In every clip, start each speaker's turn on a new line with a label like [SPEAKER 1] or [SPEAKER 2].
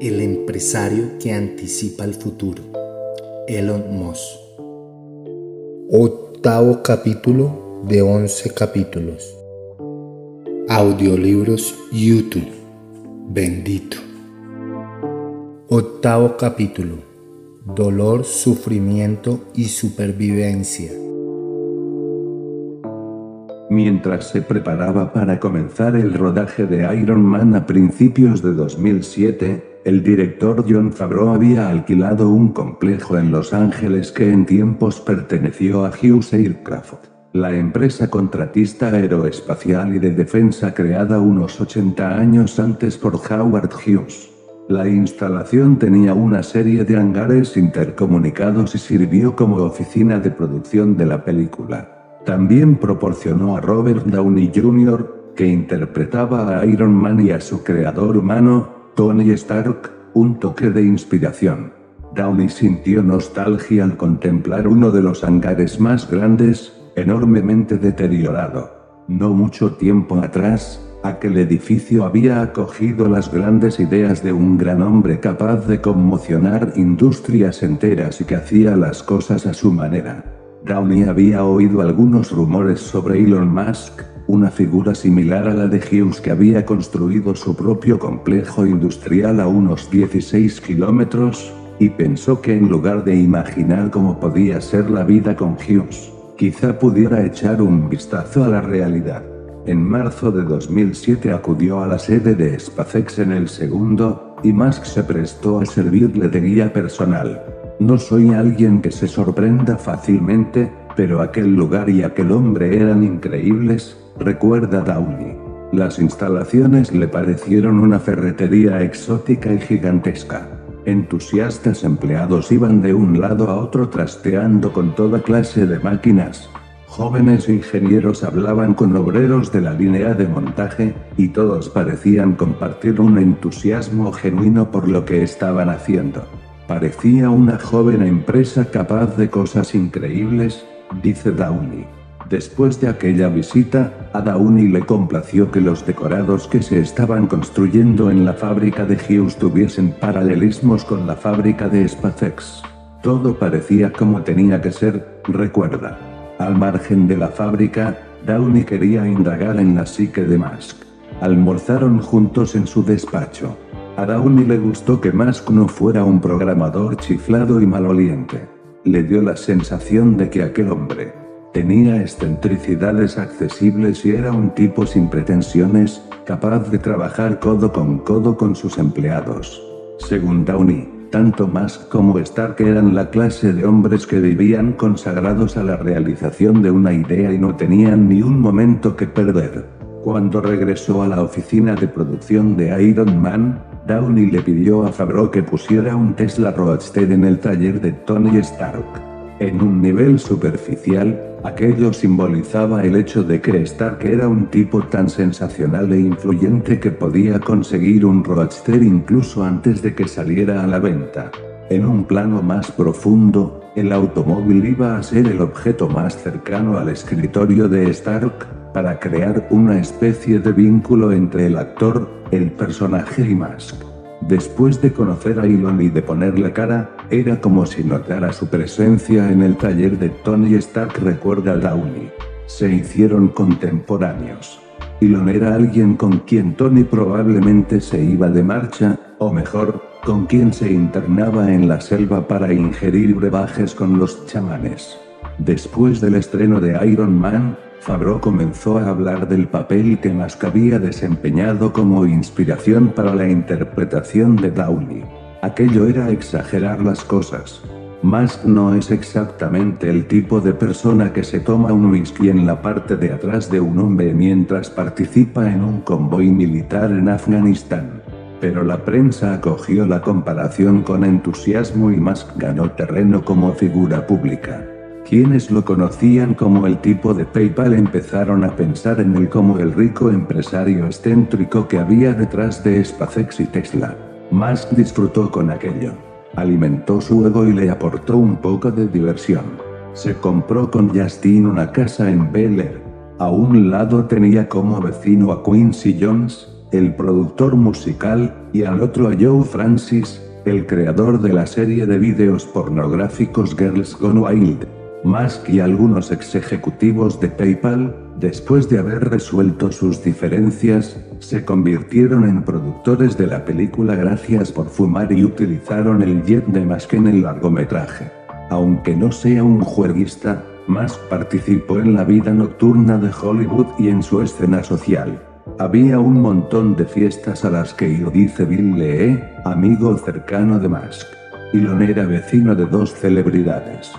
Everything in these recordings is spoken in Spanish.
[SPEAKER 1] El empresario que anticipa el futuro. Elon Musk. Octavo capítulo de 11 capítulos. Audiolibros YouTube. Bendito. Octavo capítulo. Dolor, sufrimiento y supervivencia.
[SPEAKER 2] Mientras se preparaba para comenzar el rodaje de Iron Man a principios de 2007, el director John Favreau había alquilado un complejo en Los Ángeles que en tiempos perteneció a Hughes Aircraft, la empresa contratista aeroespacial y de defensa creada unos 80 años antes por Howard Hughes. La instalación tenía una serie de hangares intercomunicados y sirvió como oficina de producción de la película. También proporcionó a Robert Downey Jr., que interpretaba a Iron Man y a su creador humano, Tony Stark, un toque de inspiración. Downey sintió nostalgia al contemplar uno de los hangares más grandes, enormemente deteriorado. No mucho tiempo atrás, aquel edificio había acogido las grandes ideas de un gran hombre capaz de conmocionar industrias enteras y que hacía las cosas a su manera. Downey había oído algunos rumores sobre Elon Musk, una figura similar a la de Hughes que había construido su propio complejo industrial a unos 16 kilómetros, y pensó que en lugar de imaginar cómo podía ser la vida con Hughes, quizá pudiera echar un vistazo a la realidad. En marzo de 2007 acudió a la sede de SpaceX en el segundo, y Musk se prestó a servirle de guía personal. No soy alguien que se sorprenda fácilmente, pero aquel lugar y aquel hombre eran increíbles, recuerda Downey. Las instalaciones le parecieron una ferretería exótica y gigantesca. Entusiastas empleados iban de un lado a otro trasteando con toda clase de máquinas. Jóvenes ingenieros hablaban con obreros de la línea de montaje, y todos parecían compartir un entusiasmo genuino por lo que estaban haciendo. Parecía una joven empresa capaz de cosas increíbles, dice Downey. Después de aquella visita, a Downey le complació que los decorados que se estaban construyendo en la fábrica de Hughes tuviesen paralelismos con la fábrica de SpaceX. Todo parecía como tenía que ser, recuerda. Al margen de la fábrica, Downey quería indagar en la psique de Musk. Almorzaron juntos en su despacho. A Downey le gustó que Musk no fuera un programador chiflado y maloliente. Le dio la sensación de que aquel hombre tenía excentricidades accesibles y era un tipo sin pretensiones, capaz de trabajar codo con codo con sus empleados. Según Downey, tanto Musk como Stark eran la clase de hombres que vivían consagrados a la realización de una idea y no tenían ni un momento que perder. Cuando regresó a la oficina de producción de Iron Man, Downey le pidió a Favreau que pusiera un Tesla Roadster en el taller de Tony Stark. En un nivel superficial, aquello simbolizaba el hecho de que Stark era un tipo tan sensacional e influyente que podía conseguir un Roadster incluso antes de que saliera a la venta. En un plano más profundo, el automóvil iba a ser el objeto más cercano al escritorio de Stark, para crear una especie de vínculo entre el actor, el personaje y Musk. Después de conocer a Elon y de ponerle cara, era como si notara su presencia en el taller de Tony Stark, recuerda Downey. Se hicieron contemporáneos. Elon era alguien con quien Tony probablemente se iba de marcha, o mejor, con quien se internaba en la selva para ingerir brebajes con los chamanes. Después del estreno de Iron Man, Favreau comenzó a hablar del papel que Musk había desempeñado como inspiración para la interpretación de Downey. Aquello era exagerar las cosas. Musk no es exactamente el tipo de persona que se toma un whisky en la parte de atrás de un hombre mientras participa en un convoy militar en Afganistán. Pero la prensa acogió la comparación con entusiasmo y Musk ganó terreno como figura pública. Quienes lo conocían como el tipo de PayPal empezaron a pensar en él como el rico empresario excéntrico que había detrás de SpaceX y Tesla. Musk disfrutó con aquello. Alimentó su ego y le aportó un poco de diversión. Se compró con Justin una casa en Bel Air. A un lado tenía como vecino a Quincy Jones, el productor musical, y al otro a Joe Francis, el creador de la serie de vídeos pornográficos Girls Gone Wild. Musk y algunos ex ejecutivos de PayPal, después de haber resuelto sus diferencias, se convirtieron en productores de la película gracias por fumar y utilizaron el jet de Musk en el largometraje. Aunque no sea un jueguista, Musk participó en la vida nocturna de Hollywood y en su escena social. Había un montón de fiestas a las que ir, dice Bill Lee, amigo cercano de Musk. Elon era vecino de dos celebridades.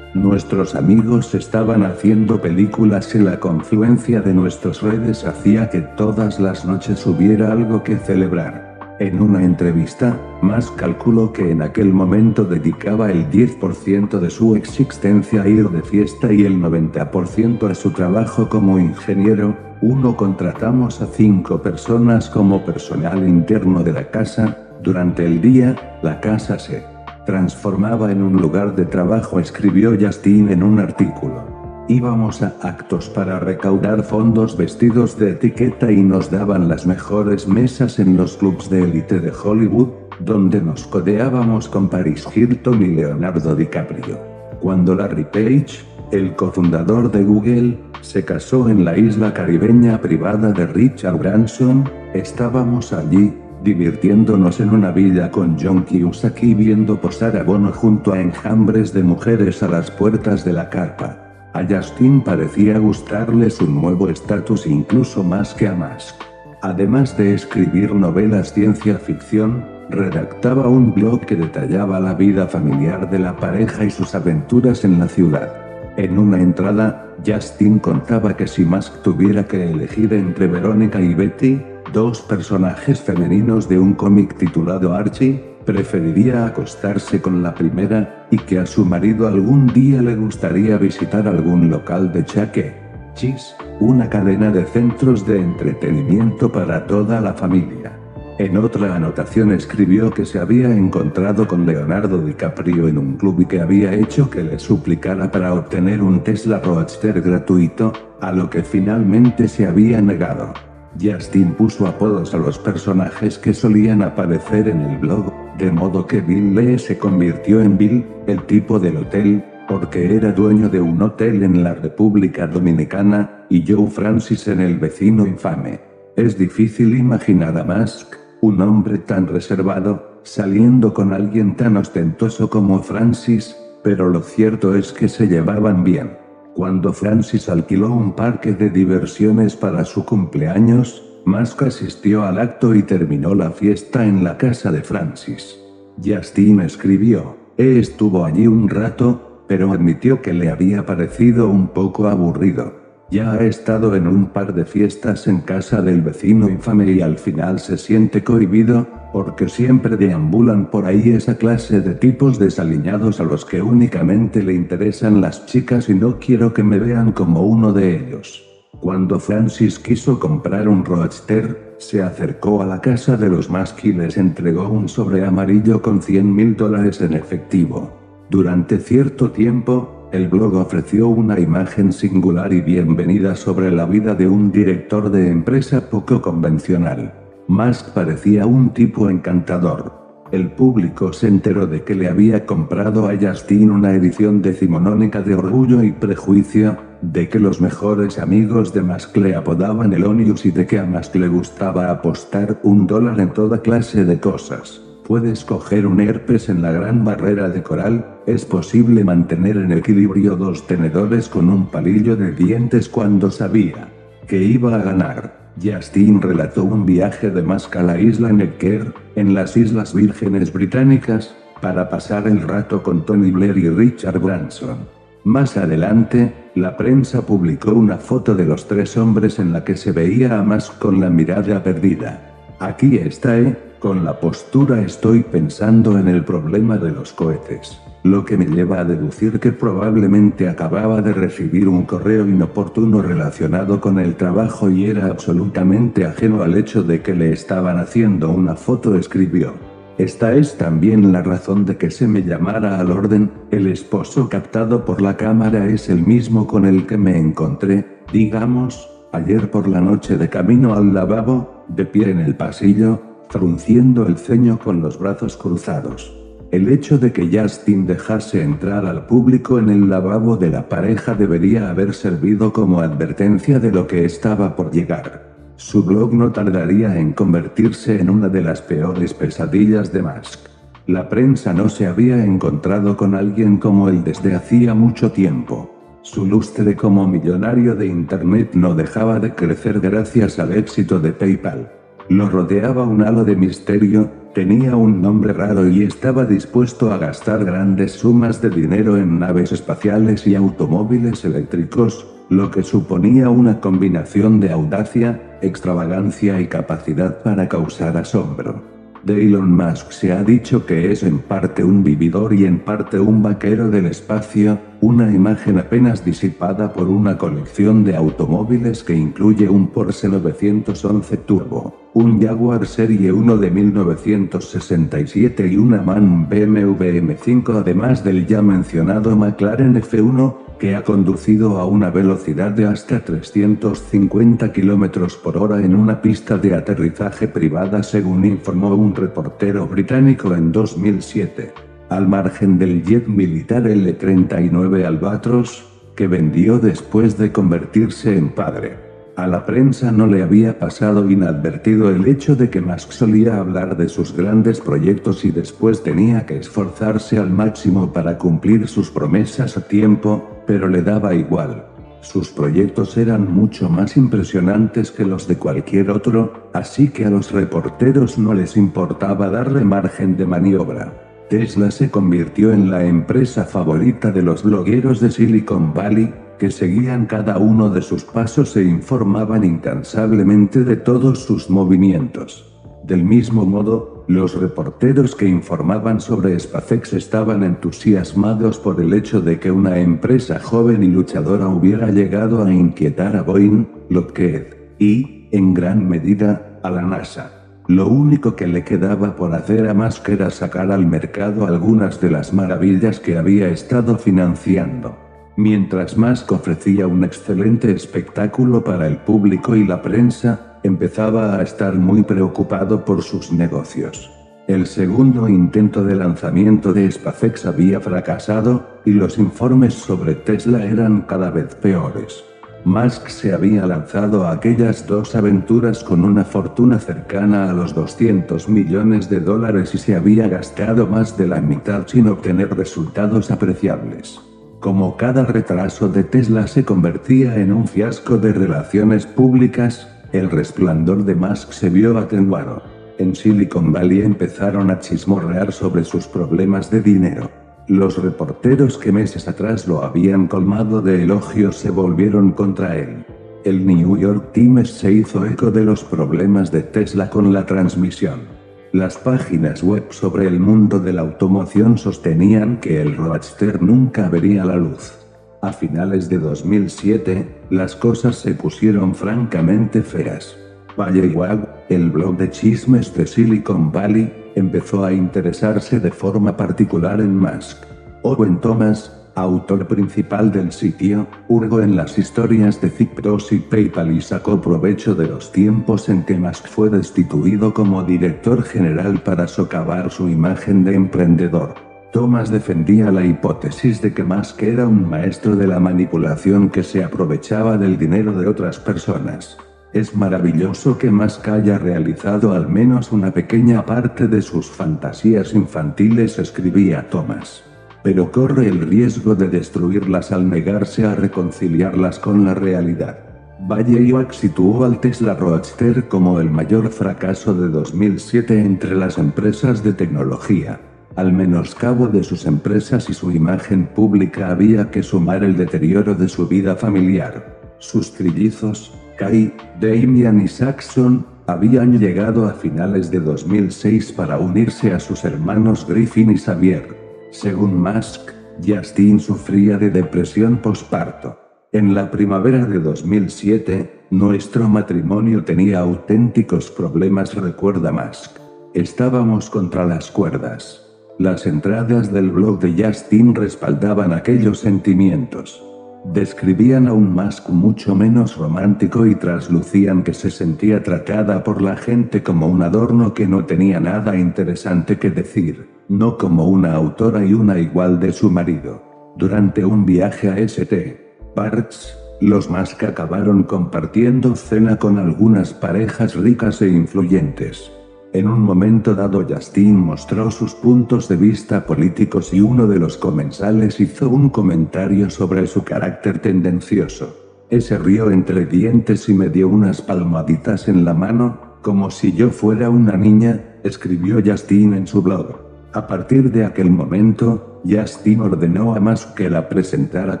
[SPEAKER 2] Nuestros amigos estaban haciendo películas y la confluencia de nuestras redes hacía que todas las noches hubiera algo que celebrar. En una entrevista, Musk calculó que en aquel momento dedicaba el 10% de su existencia a ir de fiesta y el 90% a su trabajo como ingeniero, uno contratamos a cinco personas como personal interno de la casa, durante el día, la casa se transformaba en un lugar de trabajo, escribió Justin en un artículo. Íbamos a actos para recaudar fondos vestidos de etiqueta y nos daban las mejores mesas en los clubs de élite de Hollywood, donde nos codeábamos con Paris Hilton y Leonardo DiCaprio. Cuando Larry Page, el cofundador de Google, se casó en la isla caribeña privada de Richard Branson, estábamos allí, divirtiéndonos en una villa con John Kiyosaki viendo posar a Bono junto a enjambres de mujeres a las puertas de la carpa. A Justin parecía gustarle su nuevo estatus incluso más que a Musk. Además de escribir novelas ciencia ficción, redactaba un blog que detallaba la vida familiar de la pareja y sus aventuras en la ciudad. En una entrada, Justin contaba que si Musk tuviera que elegir entre Verónica y Betty, dos personajes femeninos de un cómic titulado Archie, preferiría acostarse con la primera, y que a su marido algún día le gustaría visitar algún local de chaque. Chis, una cadena de centros de entretenimiento para toda la familia. En otra anotación escribió que se había encontrado con Leonardo DiCaprio en un club y que había hecho que le suplicara para obtener un Tesla Roadster gratuito, a lo que finalmente se había negado. Justin puso apodos a los personajes que solían aparecer en el blog, de modo que Bill Lee se convirtió en Bill, el tipo del hotel, porque era dueño de un hotel en la República Dominicana, y Joe Francis en el vecino infame. Es difícil imaginar a Musk, un hombre tan reservado, saliendo con alguien tan ostentoso como Francis, pero lo cierto es que se llevaban bien. Cuando Francis alquiló un parque de diversiones para su cumpleaños, Musk asistió al acto y terminó la fiesta en la casa de Francis. Justin escribió, E estuvo allí un rato, pero admitió que le había parecido un poco aburrido. Ya ha estado en un par de fiestas en casa del vecino infame y al final se siente cohibido, porque siempre deambulan por ahí esa clase de tipos desaliñados a los que únicamente le interesan las chicas y no quiero que me vean como uno de ellos. Cuando Francis quiso comprar un Roadster, se acercó a la casa de los más y les entregó un sobre amarillo con 100 mil dólares en efectivo. Durante cierto tiempo, el blog ofreció una imagen singular y bienvenida sobre la vida de un director de empresa poco convencional. Musk parecía un tipo encantador. El público se enteró de que le había comprado a Justin una edición decimonónica de Orgullo y Prejuicio, de que los mejores amigos de Musk le apodaban el Onius y de que a Musk le gustaba apostar un dólar en toda clase de cosas. Puedes coger un herpes en la gran barrera de coral, es posible mantener en equilibrio dos tenedores con un palillo de dientes cuando sabía que iba a ganar. Justin relató un viaje de Musk a la isla Necker, en las Islas Vírgenes Británicas, para pasar el rato con Tony Blair y Richard Branson. Más adelante, la prensa publicó una foto de los tres hombres en la que se veía a Musk con la mirada perdida. Aquí está, ¿eh? Con la postura estoy pensando en el problema de los cohetes. Lo que me lleva a deducir que probablemente acababa de recibir un correo inoportuno relacionado con el trabajo y era absolutamente ajeno al hecho de que le estaban haciendo una foto, escribió. Esta es también la razón de que se me llamara al orden, el esposo captado por la cámara es el mismo con el que me encontré, digamos, ayer por la noche de camino al lavabo, de pie en el pasillo, frunciendo el ceño con los brazos cruzados. El hecho de que Justin dejase entrar al público en el lavabo de la pareja debería haber servido como advertencia de lo que estaba por llegar. Su blog no tardaría en convertirse en una de las peores pesadillas de Musk. La prensa no se había encontrado con alguien como él desde hacía mucho tiempo. Su lustre como millonario de Internet no dejaba de crecer gracias al éxito de PayPal. Lo rodeaba un halo de misterio, tenía un nombre raro y estaba dispuesto a gastar grandes sumas de dinero en naves espaciales y automóviles eléctricos, lo que suponía una combinación de audacia, extravagancia y capacidad para causar asombro. De Elon Musk se ha dicho que es en parte un vividor y en parte un vaquero del espacio, una imagen apenas disipada por una colección de automóviles que incluye un Porsche 911 Turbo, un Jaguar Serie 1 de 1967 y una MAN BMW M5 además del ya mencionado McLaren F1, que ha conducido a una velocidad de hasta 350 km por hora en una pista de aterrizaje privada según informó un reportero británico en 2007. Al margen del jet militar L-39 Albatros, que vendió después de convertirse en padre. A la prensa no le había pasado inadvertido el hecho de que Musk solía hablar de sus grandes proyectos y después tenía que esforzarse al máximo para cumplir sus promesas a tiempo, pero le daba igual. Sus proyectos eran mucho más impresionantes que los de cualquier otro, así que a los reporteros no les importaba darle margen de maniobra. Tesla se convirtió en la empresa favorita de los blogueros de Silicon Valley, que seguían cada uno de sus pasos e informaban incansablemente de todos sus movimientos. Del mismo modo, los reporteros que informaban sobre SpaceX estaban entusiasmados por el hecho de que una empresa joven y luchadora hubiera llegado a inquietar a Boeing, Lockheed, y, en gran medida, a la NASA. Lo único que le quedaba por hacer a Musk era sacar al mercado algunas de las maravillas que había estado financiando. Mientras Musk ofrecía un excelente espectáculo para el público y la prensa, empezaba a estar muy preocupado por sus negocios. El segundo intento de lanzamiento de SpaceX había fracasado, y los informes sobre Tesla eran cada vez peores. Musk se había lanzado a aquellas dos aventuras con una fortuna cercana a los 200 millones de dólares y se había gastado más de la mitad sin obtener resultados apreciables. Como cada retraso de Tesla se convertía en un fiasco de relaciones públicas, el resplandor de Musk se vio atenuado. En Silicon Valley empezaron a chismorrear sobre sus problemas de dinero. Los reporteros que meses atrás lo habían colmado de elogios se volvieron contra él. El New York Times se hizo eco de los problemas de Tesla con la transmisión. Las páginas web sobre el mundo de la automoción sostenían que el Roadster nunca vería la luz. A finales de 2007, las cosas se pusieron francamente feas. Wag, el blog de chismes de Silicon Valley, empezó a interesarse de forma particular en Musk. Owen Thomas, autor principal del sitio, hurgó en las historias de Zipros y PayPal y sacó provecho de los tiempos en que Musk fue destituido como director general para socavar su imagen de emprendedor. Thomas defendía la hipótesis de que Musk era un maestro de la manipulación que se aprovechaba del dinero de otras personas. Es maravilloso que Musk haya realizado al menos una pequeña parte de sus fantasías infantiles, escribía Thomas pero corre el riesgo de destruirlas al negarse a reconciliarlas con la realidad. Valle Iwak situó al Tesla Roadster como el mayor fracaso de 2007 entre las empresas de tecnología. Al menoscabo de sus empresas y su imagen pública había que sumar el deterioro de su vida familiar. Sus trillizos, Kai, Damian y Saxon, habían llegado a finales de 2006 para unirse a sus hermanos Griffin y Xavier. Según Musk, Justin sufría de depresión postparto. En la primavera de 2007, nuestro matrimonio tenía auténticos problemas, recuerda Musk. Estábamos contra las cuerdas. Las entradas del blog de Justin respaldaban aquellos sentimientos. Describían a un Musk mucho menos romántico y traslucían que se sentía tratada por la gente como un adorno que no tenía nada interesante que decir, no como una autora y una igual de su marido. Durante un viaje a St. Parts, los Musk acabaron compartiendo cena con algunas parejas ricas e influyentes. En un momento dado Justin mostró sus puntos de vista políticos y uno de los comensales hizo un comentario sobre su carácter tendencioso. Ese rió entre dientes y me dio unas palmaditas en la mano, como si yo fuera una niña, escribió Justin en su blog. A partir de aquel momento, Justin ordenó a Musk que la presentara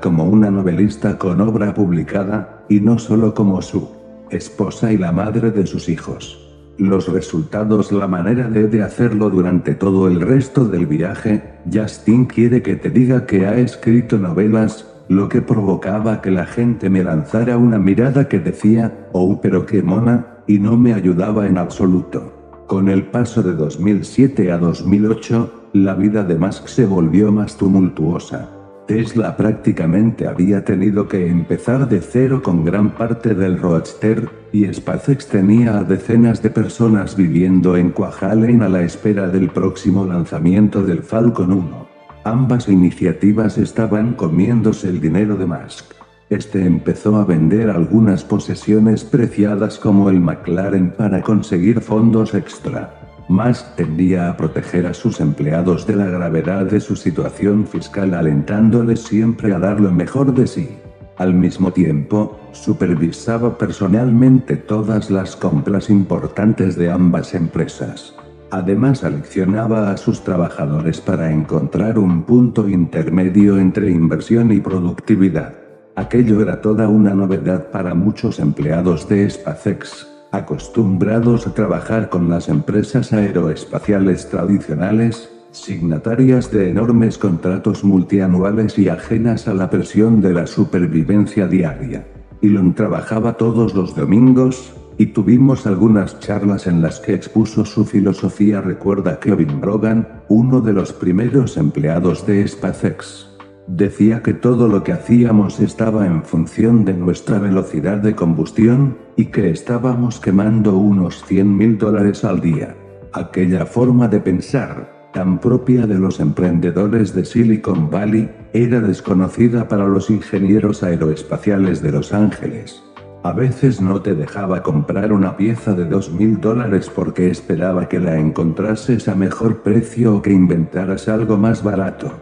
[SPEAKER 2] como una novelista con obra publicada, y no solo como su esposa y la madre de sus hijos los resultados, la manera de, de hacerlo durante todo el resto del viaje, Justin quiere que te diga que ha escrito novelas, lo que provocaba que la gente me lanzara una mirada que decía, oh pero qué mona, y no me ayudaba en absoluto. Con el paso de 2007 a 2008, la vida de Musk se volvió más tumultuosa. Tesla prácticamente había tenido que empezar de cero con gran parte del Roadster, y SpaceX tenía a decenas de personas viviendo en Kwajalein a la espera del próximo lanzamiento del Falcon 1. Ambas iniciativas estaban comiéndose el dinero de Musk. Este empezó a vender algunas posesiones preciadas como el McLaren para conseguir fondos extra. Musk tendía a proteger a sus empleados de la gravedad de su situación fiscal alentándoles siempre a dar lo mejor de sí. Al mismo tiempo, supervisaba personalmente todas las compras importantes de ambas empresas. Además aleccionaba a sus trabajadores para encontrar un punto intermedio entre inversión y productividad. Aquello era toda una novedad para muchos empleados de SpaceX, acostumbrados a trabajar con las empresas aeroespaciales tradicionales, signatarias de enormes contratos multianuales y ajenas a la presión de la supervivencia diaria. Elon trabajaba todos los domingos, y tuvimos algunas charlas en las que expuso su filosofía, recuerda Kevin Brogan, uno de los primeros empleados de SpaceX. Decía que todo lo que hacíamos estaba en función de nuestra velocidad de combustión, y que estábamos quemando unos 100 mil dólares al día. Aquella forma de pensar, tan propia de los emprendedores de Silicon Valley, era desconocida para los ingenieros aeroespaciales de Los Ángeles. A veces no te dejaba comprar una pieza de 2 mil dólares porque esperaba que la encontrases a mejor precio o que inventaras algo más barato.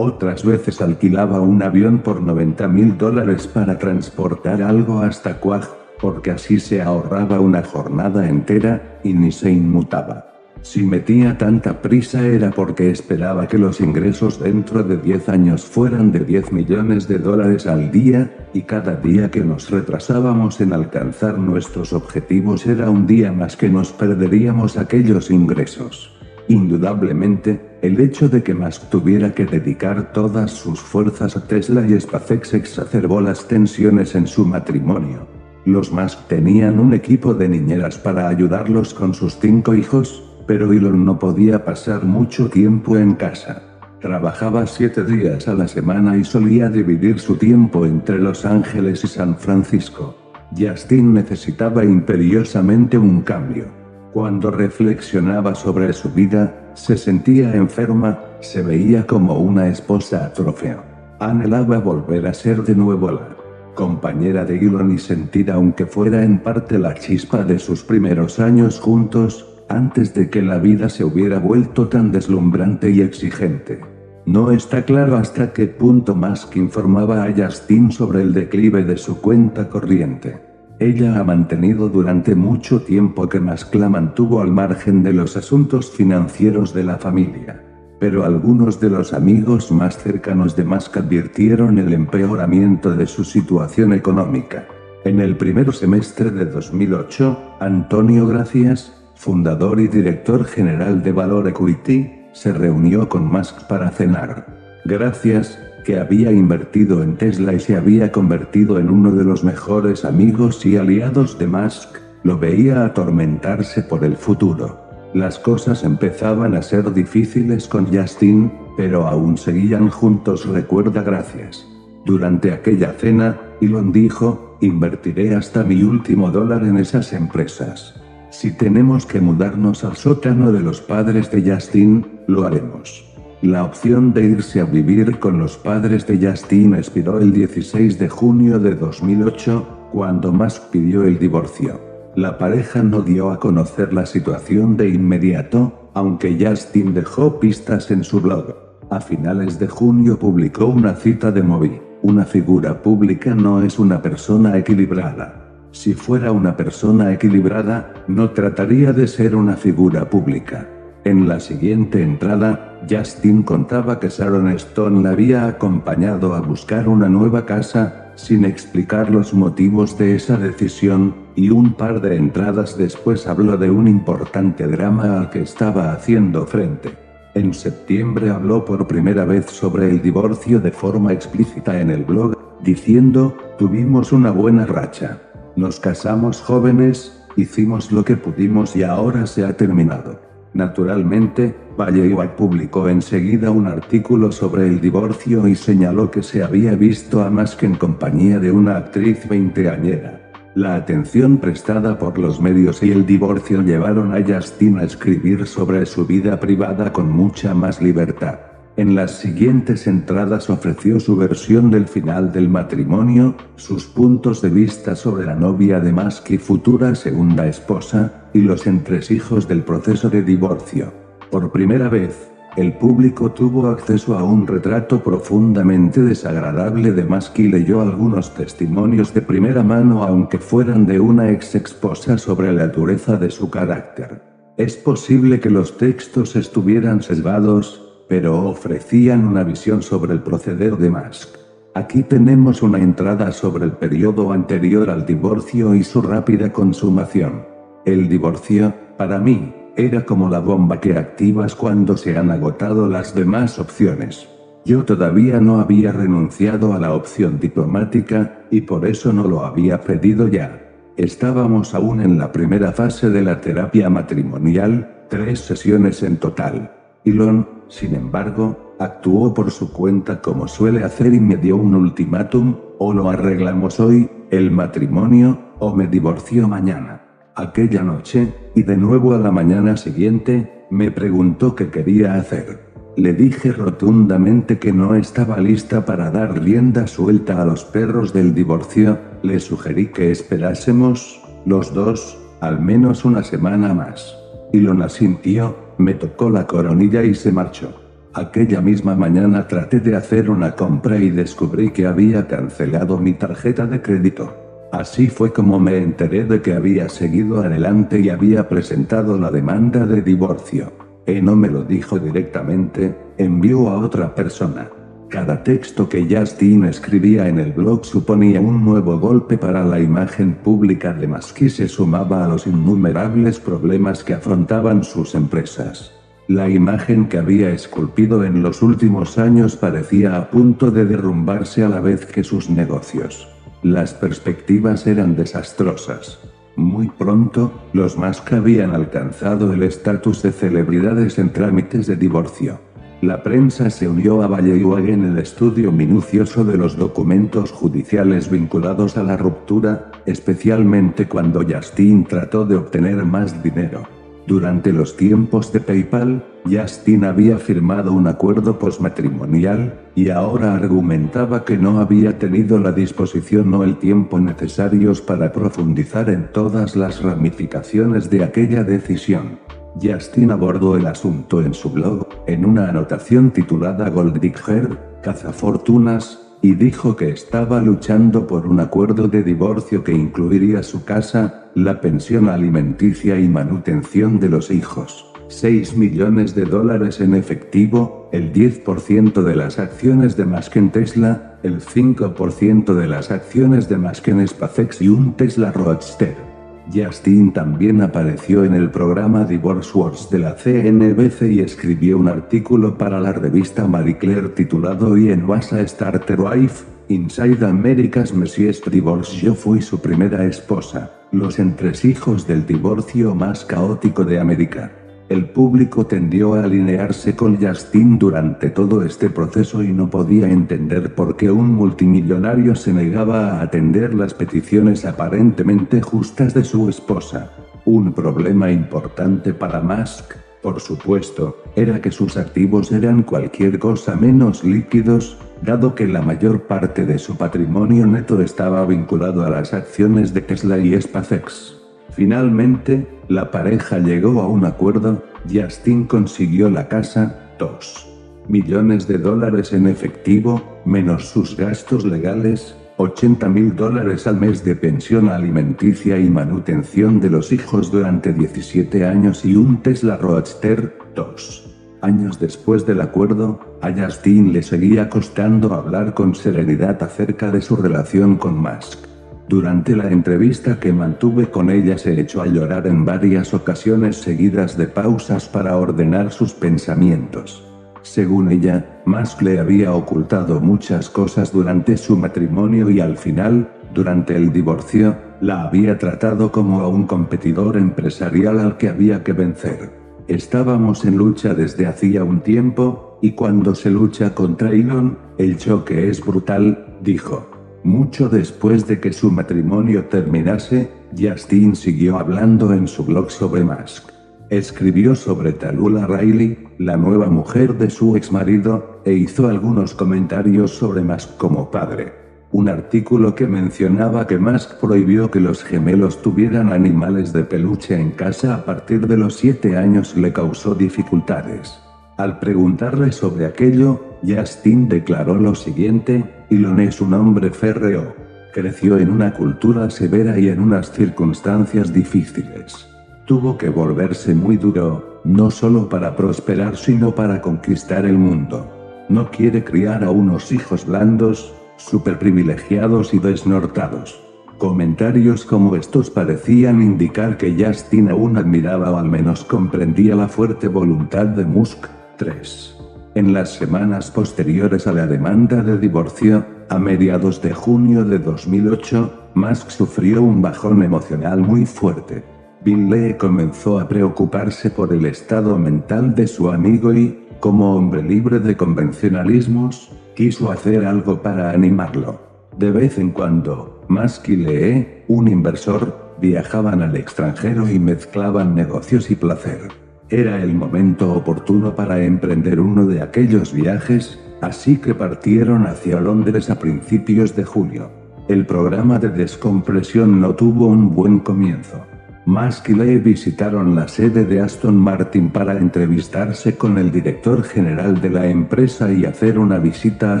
[SPEAKER 2] Otras veces alquilaba un avión por 90 mil dólares para transportar algo hasta Quaj, porque así se ahorraba una jornada entera, y ni se inmutaba. Si metía tanta prisa era porque esperaba que los ingresos dentro de 10 años fueran de 10 millones de dólares al día, y cada día que nos retrasábamos en alcanzar nuestros objetivos era un día más que nos perderíamos aquellos ingresos. Indudablemente, el hecho de que Musk tuviera que dedicar todas sus fuerzas a Tesla y SpaceX exacerbó las tensiones en su matrimonio. Los Musk tenían un equipo de niñeras para ayudarlos con sus cinco hijos, pero Elon no podía pasar mucho tiempo en casa. Trabajaba siete días a la semana y solía dividir su tiempo entre Los Ángeles y San Francisco. Justin necesitaba imperiosamente un cambio. Cuando reflexionaba sobre su vida, se sentía enferma, se veía como una esposa atrofeo. Anhelaba volver a ser de nuevo la compañera de Elon y sentir aunque fuera en parte la chispa de sus primeros años juntos, antes de que la vida se hubiera vuelto tan deslumbrante y exigente. No está claro hasta qué punto Musk informaba a Justin sobre el declive de su cuenta corriente. Ella ha mantenido durante mucho tiempo que Mascla mantuvo al margen de los asuntos financieros de la familia. Pero algunos de los amigos más cercanos de Musk advirtieron el empeoramiento de su situación económica. En el primer semestre de 2008, Antonio Gracias, fundador y director general de Valor Equity, se reunió con Musk para cenar. Gracias, que había invertido en Tesla y se había convertido en uno de los mejores amigos y aliados de Musk, lo veía atormentarse por el futuro. Las cosas empezaban a ser difíciles con Justin, pero aún seguían juntos, recuerda gracias. Durante aquella cena, Elon dijo, invertiré hasta mi último dólar en esas empresas. Si tenemos que mudarnos al sótano de los padres de Justin, lo haremos. La opción de irse a vivir con los padres de Justin expiró el 16 de junio de 2008, cuando Musk pidió el divorcio. La pareja no dio a conocer la situación de inmediato, aunque Justin dejó pistas en su blog. A finales de junio publicó una cita de Moby. Una figura pública no es una persona equilibrada. Si fuera una persona equilibrada, no trataría de ser una figura pública. En la siguiente entrada, Justin contaba que Sharon Stone la había acompañado a buscar una nueva casa, sin explicar los motivos de esa decisión, y un par de entradas después habló de un importante drama al que estaba haciendo frente. En septiembre habló por primera vez sobre el divorcio de forma explícita en el blog, diciendo, tuvimos una buena racha. Nos casamos jóvenes, hicimos lo que pudimos y ahora se ha terminado. Naturalmente, Vallejo publicó enseguida un artículo sobre el divorcio y señaló que se había visto a Musk en compañía de una actriz veinteañera. La atención prestada por los medios y el divorcio llevaron a Justin a escribir sobre su vida privada con mucha más libertad. En las siguientes entradas ofreció su versión del final del matrimonio, sus puntos de vista sobre la novia de Musk y futura segunda esposa, y los entresijos del proceso de divorcio. Por primera vez, el público tuvo acceso a un retrato profundamente desagradable de Musk y leyó algunos testimonios de primera mano aunque fueran de una ex esposa sobre la dureza de su carácter. Es posible que los textos estuvieran sesgados, pero ofrecían una visión sobre el proceder de Musk. Aquí tenemos una entrada sobre el periodo anterior al divorcio y su rápida consumación. El divorcio, para mí, era como la bomba que activas cuando se han agotado las demás opciones. Yo todavía no había renunciado a la opción diplomática, y por eso no lo había pedido ya. Estábamos aún en la primera fase de la terapia matrimonial, tres sesiones en total. Elon, sin embargo, actuó por su cuenta como suele hacer y me dio un ultimátum, o lo arreglamos hoy, el matrimonio, o me divorcio mañana. Aquella noche, y de nuevo a la mañana siguiente, me preguntó qué quería hacer. Le dije rotundamente que no estaba lista para dar rienda suelta a los perros del divorcio, le sugerí que esperásemos, los dos, al menos una semana más. Elon asintió, me tocó la coronilla y se marchó. Aquella misma mañana traté de hacer una compra y descubrí que había cancelado mi tarjeta de crédito. Así fue como me enteré de que había seguido adelante y había presentado la demanda de divorcio. E no me lo dijo directamente, envió a otra persona. Cada texto que Justin escribía en el blog suponía un nuevo golpe para la imagen pública de y se sumaba a los innumerables problemas que afrontaban sus empresas. La imagen que había esculpido en los últimos años parecía a punto de derrumbarse a la vez que sus negocios. Las perspectivas eran desastrosas. Muy pronto, los Musk habían alcanzado el estatus de celebridades en trámites de divorcio. La prensa se unió a Valleywag en el estudio minucioso de los documentos judiciales vinculados a la ruptura, especialmente cuando Justin trató de obtener más dinero. Durante los tiempos de PayPal, Justin había firmado un acuerdo postmatrimonial, y ahora argumentaba que no había tenido la disposición o el tiempo necesarios para profundizar en todas las ramificaciones de aquella decisión. Justin abordó el asunto en su blog, en una anotación titulada Gold Digger, Cazafortunas, y dijo que estaba luchando por un acuerdo de divorcio que incluiría su casa, la pensión alimenticia y manutención de los hijos. 6 millones de dólares en efectivo, el 10% de las acciones de Musk en Tesla, el 5% de las acciones de Musk en SpaceX y un Tesla Roadster. Justin también apareció en el programa Divorce Wars de la CNBC y escribió un artículo para la revista Marie Claire titulado Y en Wasa Starter Wife, Inside America's Messiest Divorce Yo fui su primera esposa, los entresijos del divorcio más caótico de América. El público tendió a alinearse con Justin durante todo este proceso y no podía entender por qué un multimillonario se negaba a atender las peticiones aparentemente justas de su esposa. Un problema importante para Musk, por supuesto, era que sus activos eran cualquier cosa menos líquidos, dado que la mayor parte de su patrimonio neto estaba vinculado a las acciones de Tesla y SpaceX. Finalmente, la pareja llegó a un acuerdo, Justin consiguió la casa, 2 millones de dólares en efectivo, menos sus gastos legales, 80 mil dólares al mes de pensión alimenticia y manutención de los hijos durante 17 años y un Tesla Roadster, 2 años después del acuerdo, a Justin le seguía costando hablar con serenidad acerca de su relación con Musk. Durante la entrevista que mantuve con ella se echó a llorar en varias ocasiones seguidas de pausas para ordenar sus pensamientos. Según ella, Musk le había ocultado muchas cosas durante su matrimonio y al final, durante el divorcio, la había tratado como a un competidor empresarial al que había que vencer. Estábamos en lucha desde hacía un tiempo, y cuando se lucha contra Elon, el choque es brutal, dijo. Mucho después de que su matrimonio terminase, Justin siguió hablando en su blog sobre Musk. Escribió sobre Talula Riley, la nueva mujer de su ex marido, e hizo algunos comentarios sobre Musk como padre. Un artículo que mencionaba que Musk prohibió que los gemelos tuvieran animales de peluche en casa a partir de los 7 años le causó dificultades. Al preguntarle sobre aquello, Justin declaró lo siguiente, Elon es un hombre férreo. Creció en una cultura severa y en unas circunstancias difíciles. Tuvo que volverse muy duro, no solo para prosperar sino para conquistar el mundo. No quiere criar a unos hijos blandos, super privilegiados y desnortados. Comentarios como estos parecían indicar que Justin aún admiraba o al menos comprendía la fuerte voluntad de Musk. 3. En las semanas posteriores a la demanda de divorcio, a mediados de junio de 2008, Musk sufrió un bajón emocional muy fuerte. Bill Lee comenzó a preocuparse por el estado mental de su amigo y, como hombre libre de convencionalismos, quiso hacer algo para animarlo. De vez en cuando, Musk y Lee, un inversor, viajaban al extranjero y mezclaban negocios y placer. Era el momento oportuno para emprender uno de aquellos viajes, así que partieron hacia Londres a principios de junio. El programa de descompresión no tuvo un buen comienzo. Musk y Lee visitaron la sede de Aston Martin para entrevistarse con el director general de la empresa y hacer una visita a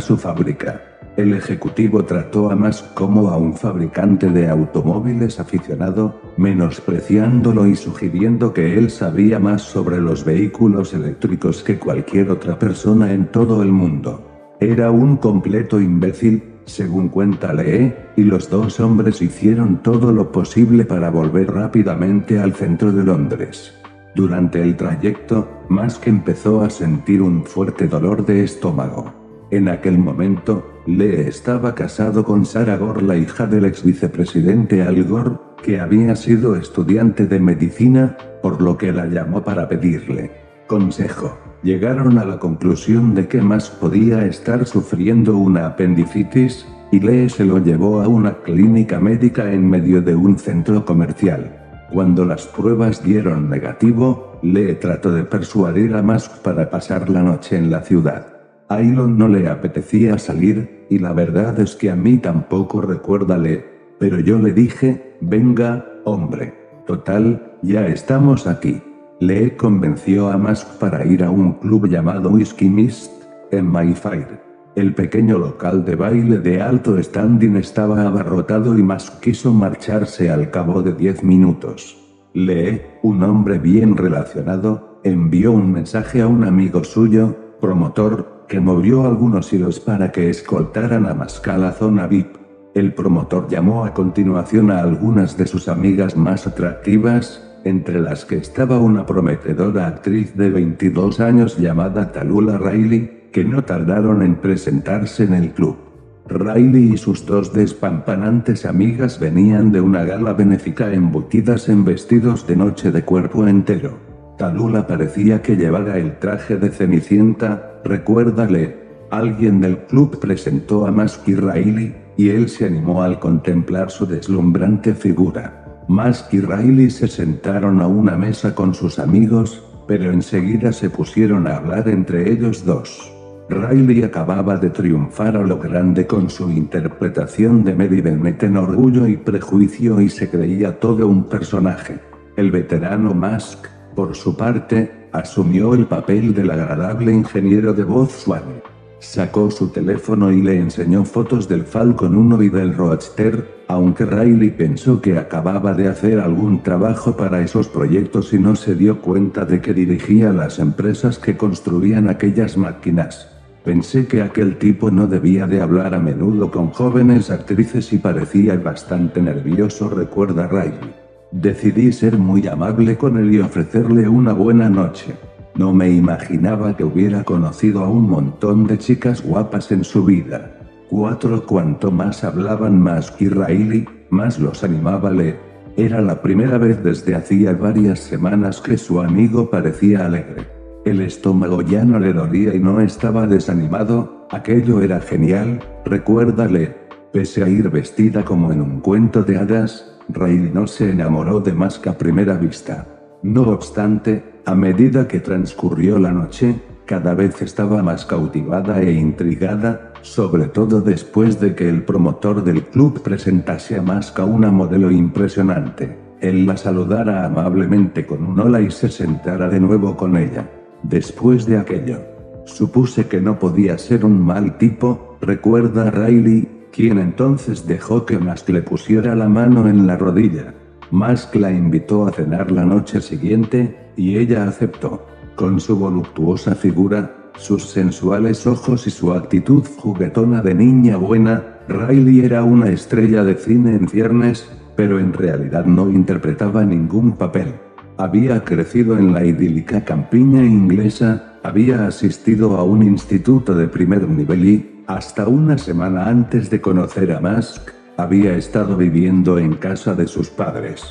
[SPEAKER 2] su fábrica. El ejecutivo trató a Musk como a un fabricante de automóviles aficionado, menospreciándolo y sugiriendo que él sabía más sobre los vehículos eléctricos que cualquier otra persona en todo el mundo. Era un completo imbécil, según cuenta Lee, y los dos hombres hicieron todo lo posible para volver rápidamente al centro de Londres. Durante el trayecto, Musk empezó a sentir un fuerte dolor de estómago. En aquel momento, Lee estaba casado con Sarah Gore, la hija del ex vicepresidente Al Gore, que había sido estudiante de medicina, por lo que la llamó para pedirle consejo. Llegaron a la conclusión de que más podía estar sufriendo una apendicitis, y Lee se lo llevó a una clínica médica en medio de un centro comercial. Cuando las pruebas dieron negativo, Lee trató de persuadir a Musk para pasar la noche en la ciudad. A Elon no le apetecía salir, y la verdad es que a mí tampoco recuérdale, pero yo le dije, venga, hombre. Total, ya estamos aquí. Le convenció a Musk para ir a un club llamado Whiskey Mist, en Mayfair. El pequeño local de baile de alto standing estaba abarrotado y Musk quiso marcharse al cabo de 10 minutos. Lee, un hombre bien relacionado, envió un mensaje a un amigo suyo, promotor, que movió algunos hilos para que escoltaran a Masca a zona VIP. El promotor llamó a continuación a algunas de sus amigas más atractivas, entre las que estaba una prometedora actriz de 22 años llamada Talula Riley, que no tardaron en presentarse en el club. Riley y sus dos despampanantes amigas venían de una gala benéfica embutidas en vestidos de noche de cuerpo entero. Talula parecía que llevara el traje de Cenicienta, recuérdale. Alguien del club presentó a Mask y Riley, y él se animó al contemplar su deslumbrante figura. Mask y Riley se sentaron a una mesa con sus amigos, pero enseguida se pusieron a hablar entre ellos dos. Riley acababa de triunfar a lo grande con su interpretación de Mary Bennett en Orgullo y Prejuicio y se creía todo un personaje. El veterano Mask, por su parte, asumió el papel del agradable ingeniero de voz suave. Sacó su teléfono y le enseñó fotos del Falcon 1 y del Roadster, aunque Riley pensó que acababa de hacer algún trabajo para esos proyectos y no se dio cuenta de que dirigía las empresas que construían aquellas máquinas. Pensé que aquel tipo no debía de hablar a menudo con jóvenes actrices y parecía bastante nervioso, recuerda Riley. Decidí ser muy amable con él y ofrecerle una buena noche. No me imaginaba que hubiera conocido a un montón de chicas guapas en su vida. Cuatro cuanto más hablaban más que Riley, más los animaba Le. Era la primera vez desde hacía varias semanas que su amigo parecía alegre. El estómago ya no le dolía y no estaba desanimado, aquello era genial, recuérdale. Pese a ir vestida como en un cuento de hadas, Riley no se enamoró de Mask a primera vista. No obstante, a medida que transcurrió la noche, cada vez estaba más cautivada e intrigada, sobre todo después de que el promotor del club presentase a Mask a una modelo impresionante. Él la saludara amablemente con un hola y se sentara de nuevo con ella. Después de aquello, supuse que no podía ser un mal tipo, recuerda Riley, quien entonces dejó que Mask le pusiera la mano en la rodilla. Mask la invitó a cenar la noche siguiente, y ella aceptó. Con su voluptuosa figura, sus sensuales ojos y su actitud juguetona de niña buena, Riley era una estrella de cine en ciernes, pero en realidad no interpretaba ningún papel. Había crecido en la idílica campiña inglesa, había asistido a un instituto de primer nivel y, hasta una semana antes de conocer a Mask, había estado viviendo en casa de sus padres.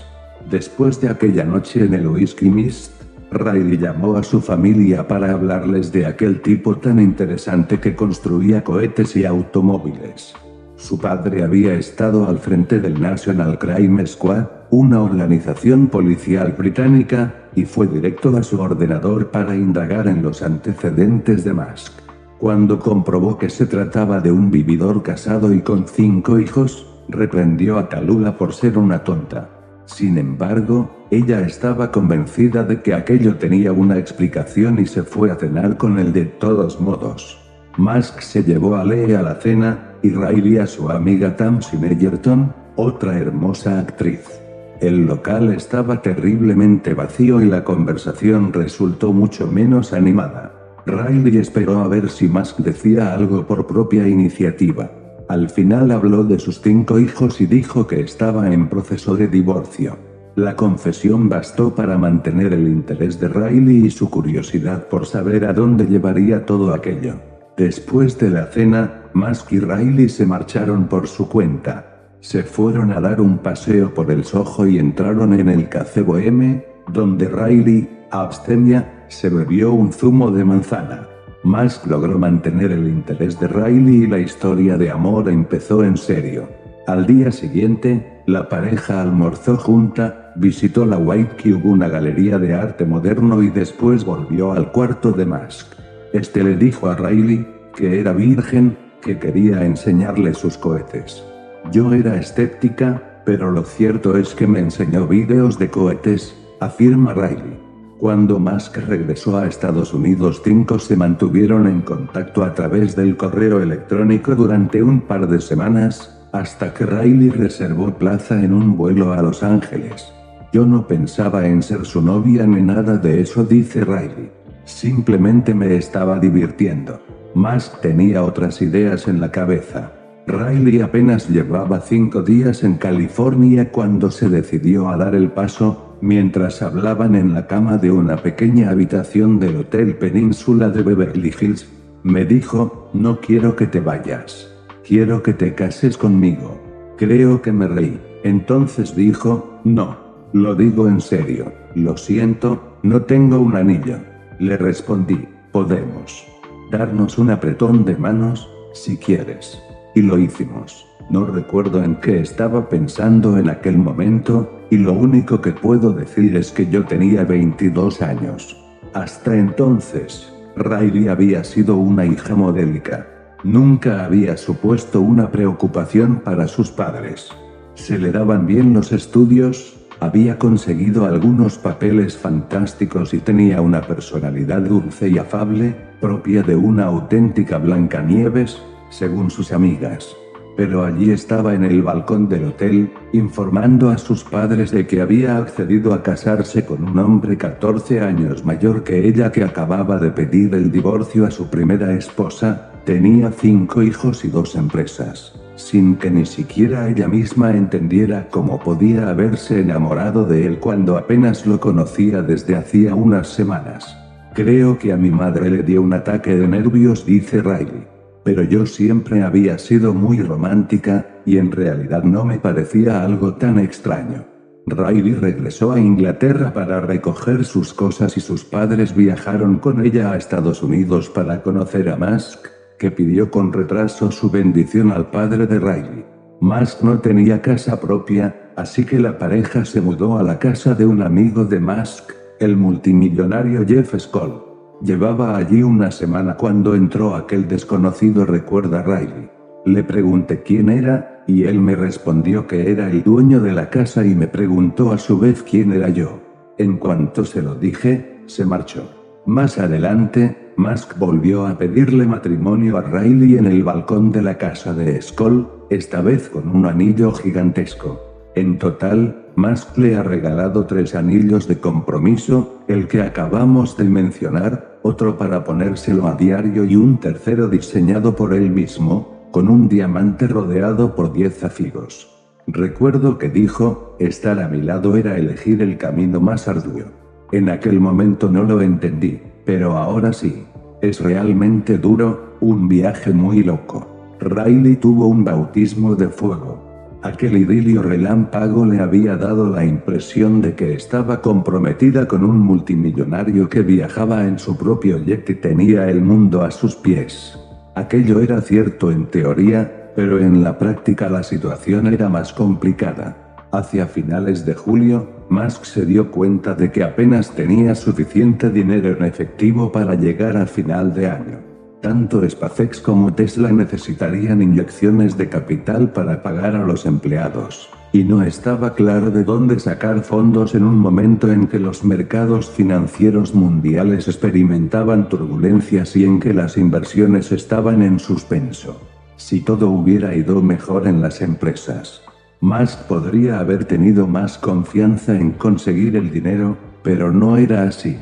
[SPEAKER 2] Después de aquella noche en el Whisky Mist, Riley llamó a su familia para hablarles de aquel tipo tan interesante que construía cohetes y automóviles. Su padre había estado al frente del National Crime Squad, una organización policial británica, y fue directo a su ordenador para indagar en los antecedentes de Musk. Cuando comprobó que se trataba de un vividor casado y con cinco hijos, reprendió a Talula por ser una tonta. Sin embargo, ella estaba convencida de que aquello tenía una explicación y se fue a cenar con él de todos modos. Musk se llevó a Lee a la cena, y Riley a su amiga Tamsin Egerton, otra hermosa actriz. El local estaba terriblemente vacío y la conversación resultó mucho menos animada. Riley esperó a ver si Musk decía algo por propia iniciativa. Al final habló de sus cinco hijos y dijo que estaba en proceso de divorcio. La confesión bastó para mantener el interés de Riley y su curiosidad por saber a dónde llevaría todo aquello. Después de la cena, Mask y Riley se marcharon por su cuenta. Se fueron a dar un paseo por el Soho y entraron en el Café Boheme, donde Riley, abstemia, se bebió un zumo de manzana. Mask logró mantener el interés de Riley y la historia de amor empezó en serio. Al día siguiente, la pareja almorzó junta, visitó la White Cube, una galería de arte moderno y después volvió al cuarto de Mask. Este le dijo a Riley, que era virgen, que quería enseñarle sus cohetes. Yo era escéptica, pero lo cierto es que me enseñó vídeos de cohetes, afirma Riley. Cuando Musk regresó a Estados Unidos, cinco se mantuvieron en contacto a través del correo electrónico durante un par de semanas, hasta que Riley reservó plaza en un vuelo a Los Ángeles. Yo no pensaba en ser su novia ni nada de eso, dice Riley. Simplemente me estaba divirtiendo. Musk tenía otras ideas en la cabeza. Riley apenas llevaba cinco días en California cuando se decidió a dar el paso, mientras hablaban en la cama de una pequeña habitación del Hotel Península de Beverly Hills. Me dijo, no quiero que te vayas. Quiero que te cases conmigo. Creo que me reí. Entonces dijo, no. Lo digo en serio. Lo siento, No tengo un anillo. Le respondí, podemos darnos un apretón de manos, si quieres. Y lo hicimos. No recuerdo en qué estaba pensando en aquel momento, y lo único que puedo decir es que yo tenía 22 años. Hasta entonces, Riley había sido una hija modélica. Nunca había supuesto una preocupación para sus padres. Se le daban bien los estudios, había conseguido algunos papeles fantásticos y tenía una personalidad dulce y afable, propia de una auténtica Blancanieves, según sus amigas. Pero allí estaba en el balcón del hotel, informando a sus padres de que había accedido a casarse con un hombre 14 años mayor que ella que acababa de pedir el divorcio a su primera esposa, tenía cinco hijos y dos empresas sin que ni siquiera ella misma entendiera cómo podía haberse enamorado de él cuando apenas lo conocía desde hacía unas semanas. Creo que a mi madre le dio un ataque de nervios, dice Riley. Pero yo siempre había sido muy romántica, y en realidad no me parecía algo tan extraño. Riley regresó a Inglaterra para recoger sus cosas y sus padres viajaron con ella a Estados Unidos para conocer a Musk, que pidió con retraso su bendición al padre de Riley. Musk no tenía casa propia, así que la pareja se mudó a la casa de un amigo de Musk, el multimillonario Jeff Skoll. Llevaba allí una semana cuando entró aquel desconocido, recuerda Riley. Le pregunté quién era, y él me respondió que era el dueño de la casa y me preguntó a su vez quién era yo. En cuanto se lo dije, se marchó. Más adelante, Musk volvió a pedirle matrimonio a Riley en el balcón de la casa de Skoll, esta vez con un anillo gigantesco. En total, Musk le ha regalado tres anillos de compromiso, el que acabamos de mencionar, otro para ponérselo a diario y un tercero diseñado por él mismo, con un diamante rodeado por diez zafigos. Recuerdo que dijo, estar a mi lado era elegir el camino más arduo. En aquel momento no lo entendí, pero ahora sí. Es realmente duro, un viaje muy loco. Riley tuvo un bautismo de fuego. Aquel idilio relámpago le había dado la impresión de que estaba comprometida con un multimillonario que viajaba en su propio jet y tenía el mundo a sus pies. Aquello era cierto en teoría, pero en la práctica la situación era más complicada. Hacia finales de julio, Musk se dio cuenta de que apenas tenía suficiente dinero en efectivo para llegar a final de año. Tanto SpaceX como Tesla necesitarían inyecciones de capital para pagar a los empleados. Y no estaba claro de dónde sacar fondos en un momento en que los mercados financieros mundiales experimentaban turbulencias y en que las inversiones estaban en suspenso. Si todo hubiera ido mejor en las empresas, Musk podría haber tenido más confianza en conseguir el dinero, pero no era así.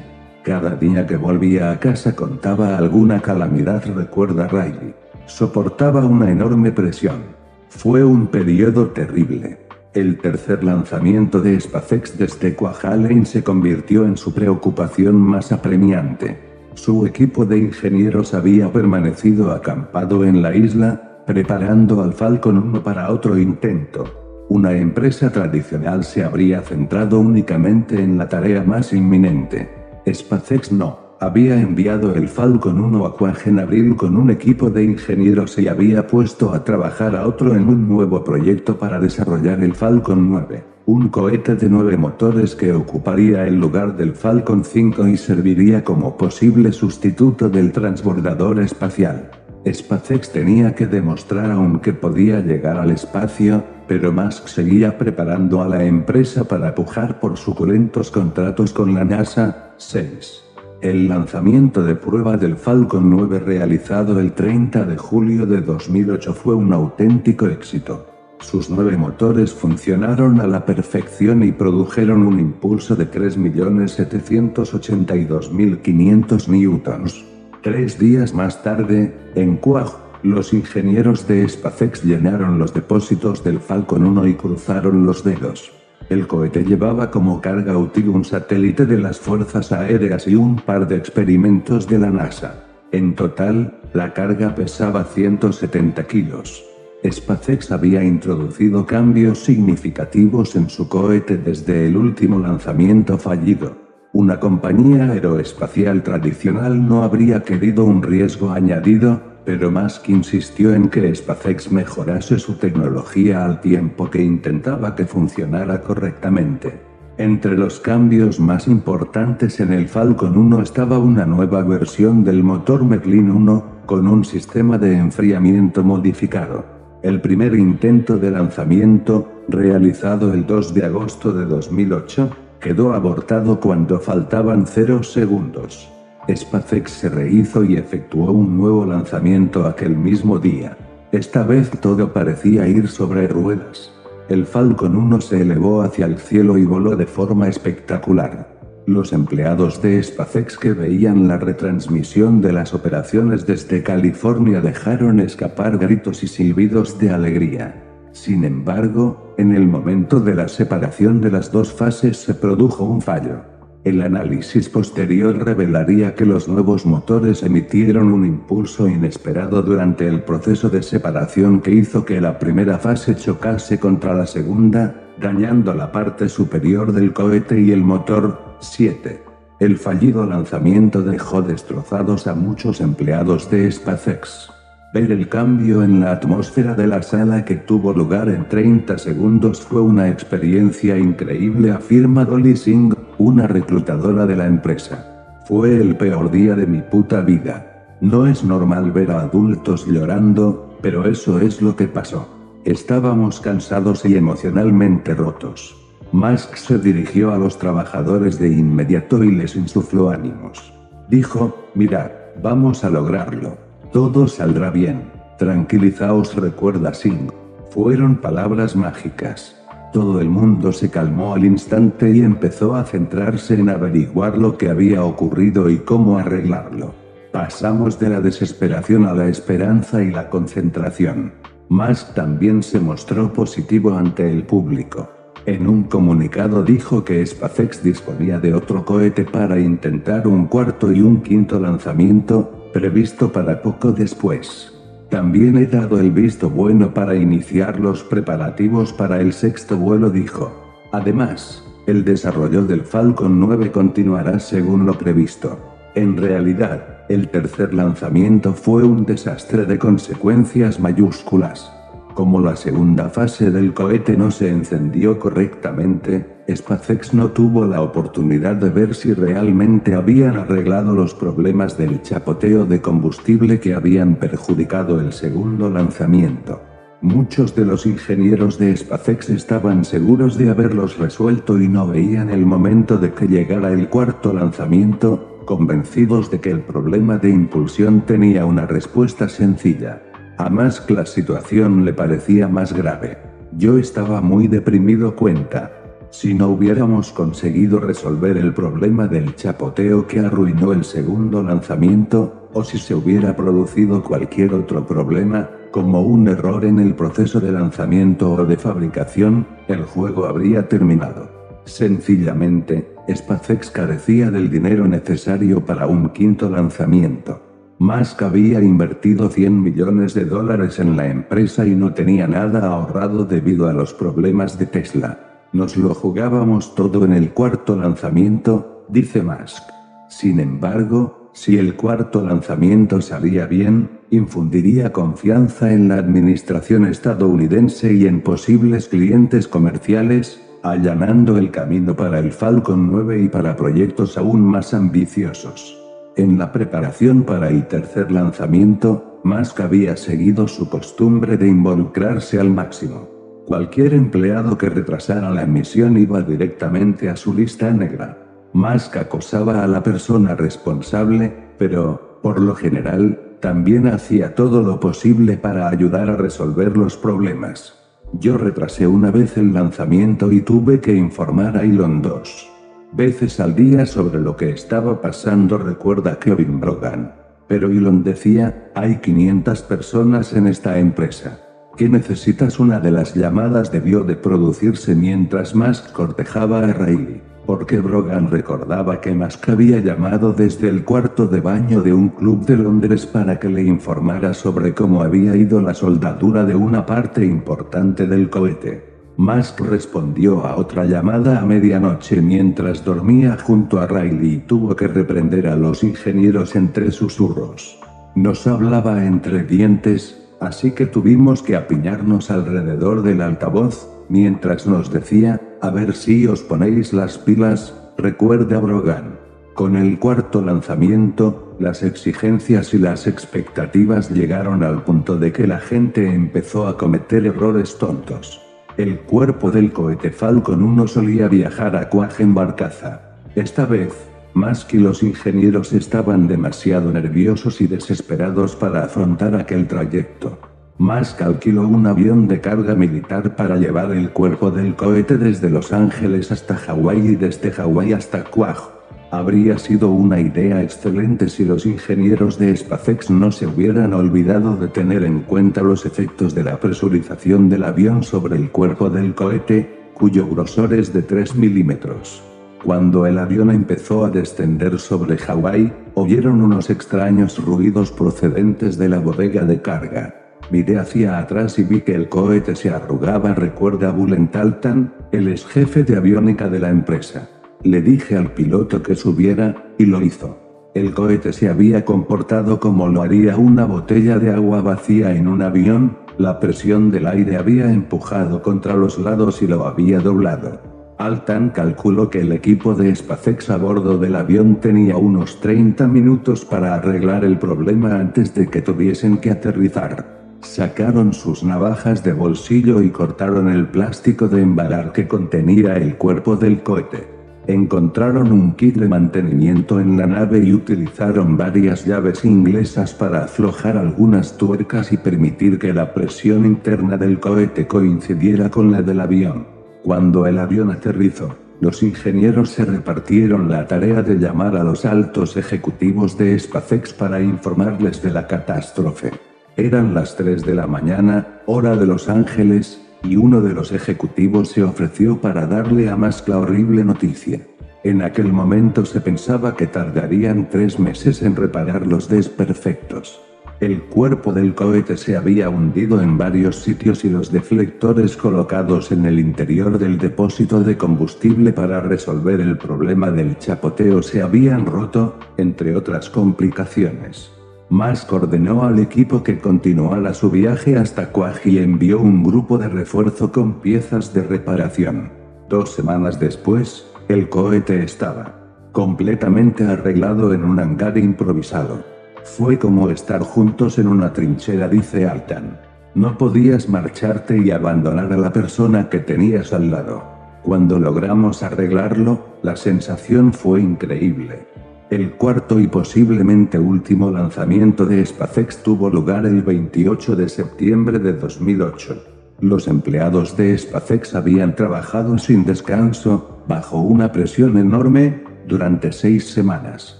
[SPEAKER 2] Cada día que volvía a casa contaba alguna calamidad, recuerda Riley. Soportaba una enorme presión. Fue un periodo terrible. El tercer lanzamiento de SpaceX desde Kwajalein se convirtió en su preocupación más apremiante. Su equipo de ingenieros había permanecido acampado en la isla, preparando al Falcon 1 para otro intento. Una empresa tradicional se habría centrado únicamente en la tarea más inminente. SpaceX no. Había enviado el Falcon 1 a Quag en abril con un equipo de ingenieros y había puesto a trabajar a otro en un nuevo proyecto para desarrollar el Falcon 9, un cohete de nueve motores que ocuparía el lugar del Falcon 5 y serviría como posible sustituto del transbordador espacial. SpaceX tenía que demostrar aún que podía llegar al espacio, pero Musk seguía preparando a la empresa para pujar por suculentos contratos con la NASA. 6. El lanzamiento de prueba del Falcon 9 realizado el 30 de julio de 2008 fue un auténtico éxito. Sus nueve motores funcionaron a la perfección y produjeron un impulso de 3.782.500 newtons. Tres días más tarde, en Quag, los ingenieros de SpaceX llenaron los depósitos del Falcon 1 y cruzaron los dedos. El cohete llevaba como carga útil un satélite de las Fuerzas Aéreas y un par de experimentos de la NASA. En total, la carga pesaba 170 kilos. SpaceX había introducido cambios significativos en su cohete desde el último lanzamiento fallido. Una compañía aeroespacial tradicional no habría querido un riesgo añadido, pero Musk insistió en que SpaceX mejorase su tecnología al tiempo que intentaba que funcionara correctamente. Entre los cambios más importantes en el Falcon 1 estaba una nueva versión del motor Merlin 1, con un sistema de enfriamiento modificado. El primer intento de lanzamiento, realizado el 2 de agosto de 2008, quedó abortado cuando faltaban 0 segundos. SpaceX se rehizo y efectuó un nuevo lanzamiento aquel mismo día. Esta vez todo parecía ir sobre ruedas. El Falcon 1 se elevó hacia el cielo y voló de forma espectacular. Los empleados de SpaceX que veían la retransmisión de las operaciones desde California dejaron escapar gritos y silbidos de alegría. Sin embargo, en el momento de la separación de las dos fases se produjo un fallo. El análisis posterior revelaría que los nuevos motores emitieron un impulso inesperado durante el proceso de separación que hizo que la primera fase chocase contra la segunda, dañando la parte superior del cohete y el motor 7. El fallido lanzamiento dejó destrozados a muchos empleados de SpaceX. Ver el cambio en la atmósfera de la sala que tuvo lugar en 30 segundos fue una experiencia increíble, afirma Dolly Singh, una reclutadora de la empresa. Fue el peor día de mi puta vida. No es normal ver a adultos llorando, pero eso es lo que pasó. Estábamos cansados y emocionalmente rotos. Musk se dirigió a los trabajadores de inmediato y les insufló ánimos. Dijo, mirad, vamos a lograrlo. Todo saldrá bien. Tranquilizaos, recuerda Singh. Fueron palabras mágicas. Todo el mundo se calmó al instante y empezó a centrarse en averiguar lo que había ocurrido y cómo arreglarlo. Pasamos de la desesperación a la esperanza y la concentración. Musk también se mostró positivo ante el público. En un comunicado dijo que SpaceX disponía de otro cohete para intentar un cuarto y un quinto lanzamiento, previsto para poco después. También he dado el visto bueno para iniciar los preparativos para el sexto vuelo, dijo. Además, el desarrollo del Falcon 9 continuará según lo previsto. En realidad, el tercer lanzamiento fue un desastre de consecuencias mayúsculas. Como la segunda fase del cohete no se encendió correctamente, SpaceX no tuvo la oportunidad de ver si realmente habían arreglado los problemas del chapoteo de combustible que habían perjudicado el segundo lanzamiento. Muchos de los ingenieros de SpaceX estaban seguros de haberlos resuelto y no veían el momento de que llegara el cuarto lanzamiento, convencidos de que el problema de impulsión tenía una respuesta sencilla. A Musk la situación le parecía más grave. Yo estaba muy deprimido cuenta. Si no hubiéramos conseguido resolver el problema del chapoteo que arruinó el segundo lanzamiento, o si se hubiera producido cualquier otro problema, como un error en el proceso de lanzamiento o de fabricación, el juego habría terminado. Sencillamente, SpaceX carecía del dinero necesario para un quinto lanzamiento. Musk había invertido 100 millones de dólares en la empresa y no tenía nada ahorrado debido a los problemas de Tesla. Nos lo jugábamos todo en el cuarto lanzamiento, dice Musk. Sin embargo, si el cuarto lanzamiento salía bien, infundiría confianza en la administración estadounidense y en posibles clientes comerciales, allanando el camino para el Falcon 9 y para proyectos aún más ambiciosos. En la preparación para el tercer lanzamiento, Musk había seguido su costumbre de involucrarse al máximo. Cualquier empleado que retrasara la misión iba directamente a su lista negra. Musk acosaba a la persona responsable, pero, por lo general, también hacía todo lo posible para ayudar a resolver los problemas. Yo retrasé una vez el lanzamiento y tuve que informar a Elon 2 veces al día sobre lo que estaba pasando, recuerda Kevin Brogan. Pero Elon decía, hay 500 personas en esta empresa. ¿Qué necesitas? Una de las llamadas debió de producirse mientras Musk cortejaba a Riley, porque Brogan recordaba que Musk había llamado desde el cuarto de baño de un club de Londres para que le informara sobre cómo había ido la soldadura de una parte importante del cohete. Musk respondió a otra llamada a medianoche mientras dormía junto a Riley y tuvo que reprender a los ingenieros entre susurros. Nos hablaba entre dientes, así que tuvimos que apiñarnos alrededor del altavoz, mientras nos decía, a ver si os ponéis las pilas, recuerda Brogan. Con el cuarto lanzamiento, las exigencias y las expectativas llegaron al punto de que la gente empezó a cometer errores tontos. El cuerpo del cohete Falcon 1 solía viajar a Quaj en barcaza. Esta vez, más que los ingenieros estaban demasiado nerviosos y desesperados para afrontar aquel trayecto. Musk alquiló un avión de carga militar para llevar el cuerpo del cohete desde Los Ángeles hasta Hawái y desde Hawái hasta Quaj. Habría sido una idea excelente si los ingenieros de SpaceX no se hubieran olvidado de tener en cuenta los efectos de la presurización del avión sobre el cuerpo del cohete, cuyo grosor es de 3 milímetros. Cuando el avión empezó a descender sobre Hawái, oyeron unos extraños ruidos procedentes de la bodega de carga. Miré hacia atrás y vi que el cohete se arrugaba, recuerda Bullen Taltan, el ex jefe de aviónica de la empresa. Le dije al piloto que subiera, y lo hizo. El cohete se había comportado como lo haría una botella de agua vacía en un avión, la presión del aire había empujado contra los lados y lo había doblado. Altan calculó que el equipo de SpaceX a bordo del avión tenía unos 30 minutos para arreglar el problema antes de que tuviesen que aterrizar. Sacaron sus navajas de bolsillo y cortaron el plástico de embalar que contenía el cuerpo del cohete. Encontraron un kit de mantenimiento en la nave y utilizaron varias llaves inglesas para aflojar algunas tuercas y permitir que la presión interna del cohete coincidiera con la del avión. Cuando el avión aterrizó, los ingenieros se repartieron la tarea de llamar a los altos ejecutivos de SpaceX para informarles de la catástrofe. Eran las 3 de la mañana, hora de Los Ángeles, y uno de los ejecutivos se ofreció para darle a Musk la horrible noticia. En aquel momento se pensaba que tardarían tres meses en reparar los desperfectos. El cuerpo del cohete se había hundido en varios sitios y los deflectores colocados en el interior del depósito de combustible para resolver el problema del chapoteo se habían roto, entre otras complicaciones. Musk ordenó al equipo que continuara su viaje hasta Quaj y envió un grupo de refuerzo con piezas de reparación. Dos semanas después, el cohete estaba completamente arreglado en un hangar improvisado. Fue como estar juntos en una trinchera, dice Altan. No podías marcharte y abandonar a la persona que tenías al lado. Cuando logramos arreglarlo, la sensación fue increíble. El cuarto y posiblemente último lanzamiento de SpaceX tuvo lugar el 28 de septiembre de 2008. Los empleados de SpaceX habían trabajado sin descanso, bajo una presión enorme, durante seis semanas.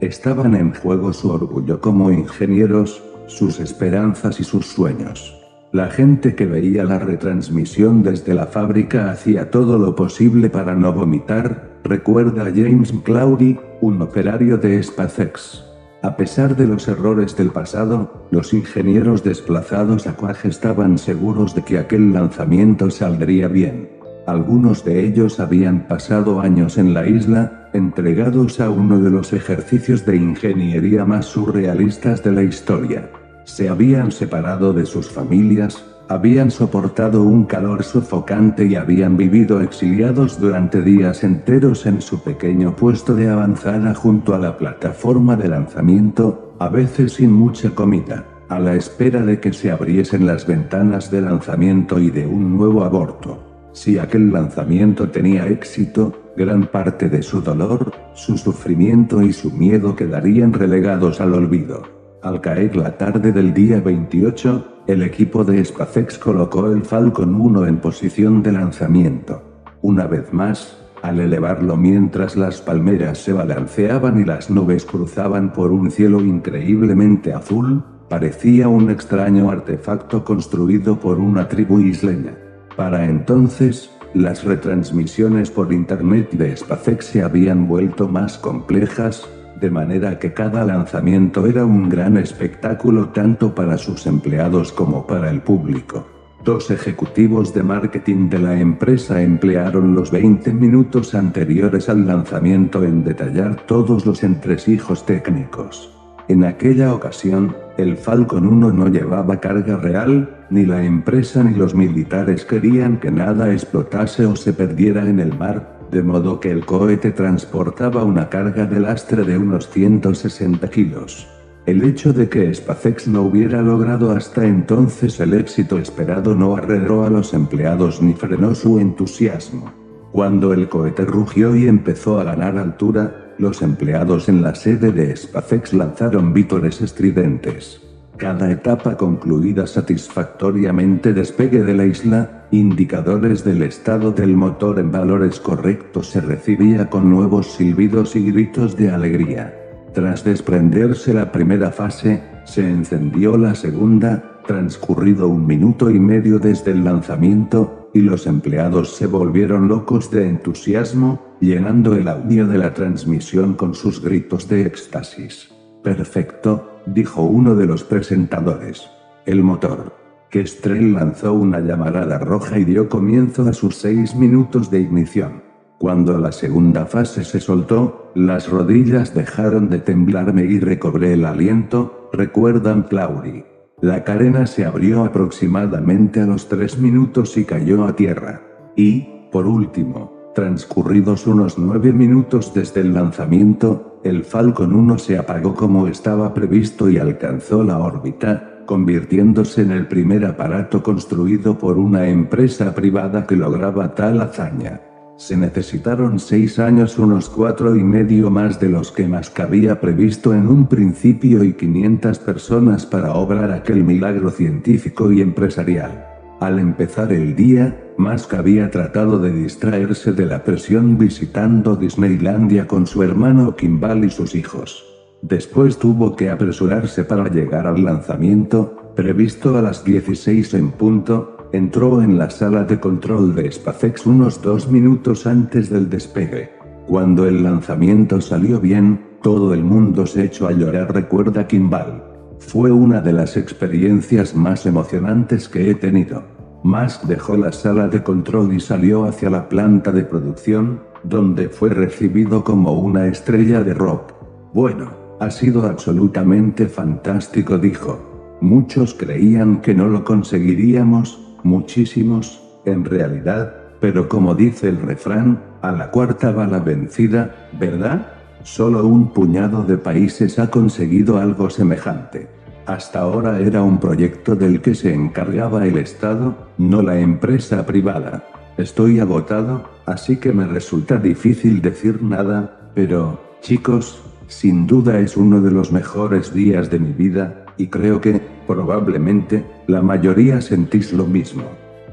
[SPEAKER 2] Estaban en juego su orgullo como ingenieros, sus esperanzas y sus sueños. La gente que veía la retransmisión desde la fábrica hacía todo lo posible para no vomitar, recuerda a James Cloudy, un operario de SpaceX. A pesar de los errores del pasado, los ingenieros desplazados a Quaj estaban seguros de que aquel lanzamiento saldría bien. Algunos de ellos habían pasado años en la isla, entregados a uno de los ejercicios de ingeniería más surrealistas de la historia. Se habían separado de sus familias, habían soportado un calor sofocante y habían vivido exiliados durante días enteros en su pequeño puesto de avanzada junto a la plataforma de lanzamiento, a veces sin mucha comida, a la espera de que se abriesen las ventanas de lanzamiento y de un nuevo aborto. Si aquel lanzamiento tenía éxito, gran parte de su dolor, su sufrimiento y su miedo quedarían relegados al olvido. Al caer la tarde del día 28, el equipo de SpaceX colocó el Falcon 1 en posición de lanzamiento. Una vez más, al elevarlo mientras las palmeras se balanceaban y las nubes cruzaban por un cielo increíblemente azul, parecía un extraño artefacto construido por una tribu isleña. Para entonces, las retransmisiones por Internet de SpaceX se habían vuelto más complejas, de manera que cada lanzamiento era un gran espectáculo tanto para sus empleados como para el público. Dos ejecutivos de marketing de la empresa emplearon los 20 minutos anteriores al lanzamiento en detallar todos los entresijos técnicos. En aquella ocasión, el Falcon 1 no llevaba carga real, ni la empresa ni los militares querían que nada explotase o se perdiera en el mar, de modo que el cohete transportaba una carga de lastre de unos 160 kilos. El hecho de que SpaceX no hubiera logrado hasta entonces el éxito esperado no arredró a los empleados ni frenó su entusiasmo. Cuando el cohete rugió y empezó a ganar altura, los empleados en la sede de SpaceX lanzaron vítores estridentes. Cada etapa concluida satisfactoriamente despegue de la isla, indicadores del estado del motor en valores correctos se recibía con nuevos silbidos y gritos de alegría. Tras desprenderse la primera fase, se encendió la segunda, transcurrido un minuto y medio desde el lanzamiento, y los empleados se volvieron locos de entusiasmo, llenando el audio de la transmisión con sus gritos de éxtasis. Perfecto, dijo uno de los presentadores. El motor. Kestrel lanzó una llamarada roja y dio comienzo a sus seis minutos de ignición. Cuando la segunda fase se soltó, las rodillas dejaron de temblarme y recobré el aliento, recuerdan Claudy. La cadena se abrió aproximadamente a los tres minutos y cayó a tierra. Y, por último, transcurridos unos nueve minutos desde el lanzamiento, el Falcon 1 se apagó como estaba previsto y alcanzó la órbita, convirtiéndose en el primer aparato construido por una empresa privada que lograba tal hazaña. Se necesitaron seis años, unos cuatro y medio más de los que Musk había previsto en un principio y 500 personas para obrar aquel milagro científico y empresarial. Al empezar el día, Musk había tratado de distraerse de la presión visitando Disneylandia con su hermano Kimball y sus hijos. Después tuvo que apresurarse para llegar al lanzamiento, previsto a las 16 en punto, entró en la sala de control de SpaceX unos dos minutos antes del despegue. Cuando el lanzamiento salió bien, todo el mundo se echó a llorar, recuerda Kimball. Fue una de las experiencias más emocionantes que he tenido. Musk dejó la sala de control y salió hacia la planta de producción, donde fue recibido como una estrella de rock. Bueno, ha sido absolutamente fantástico, dijo. Muchos creían que no lo conseguiríamos, muchísimos, en realidad, pero como dice el refrán, a la cuarta va la vencida, ¿verdad? Solo un puñado de países ha conseguido algo semejante. Hasta ahora era un proyecto del que se encargaba el Estado, no la empresa privada. Estoy agotado, así que me resulta difícil decir nada, pero, chicos, sin duda es uno de los mejores días de mi vida, y creo que, probablemente, la mayoría sentís lo mismo.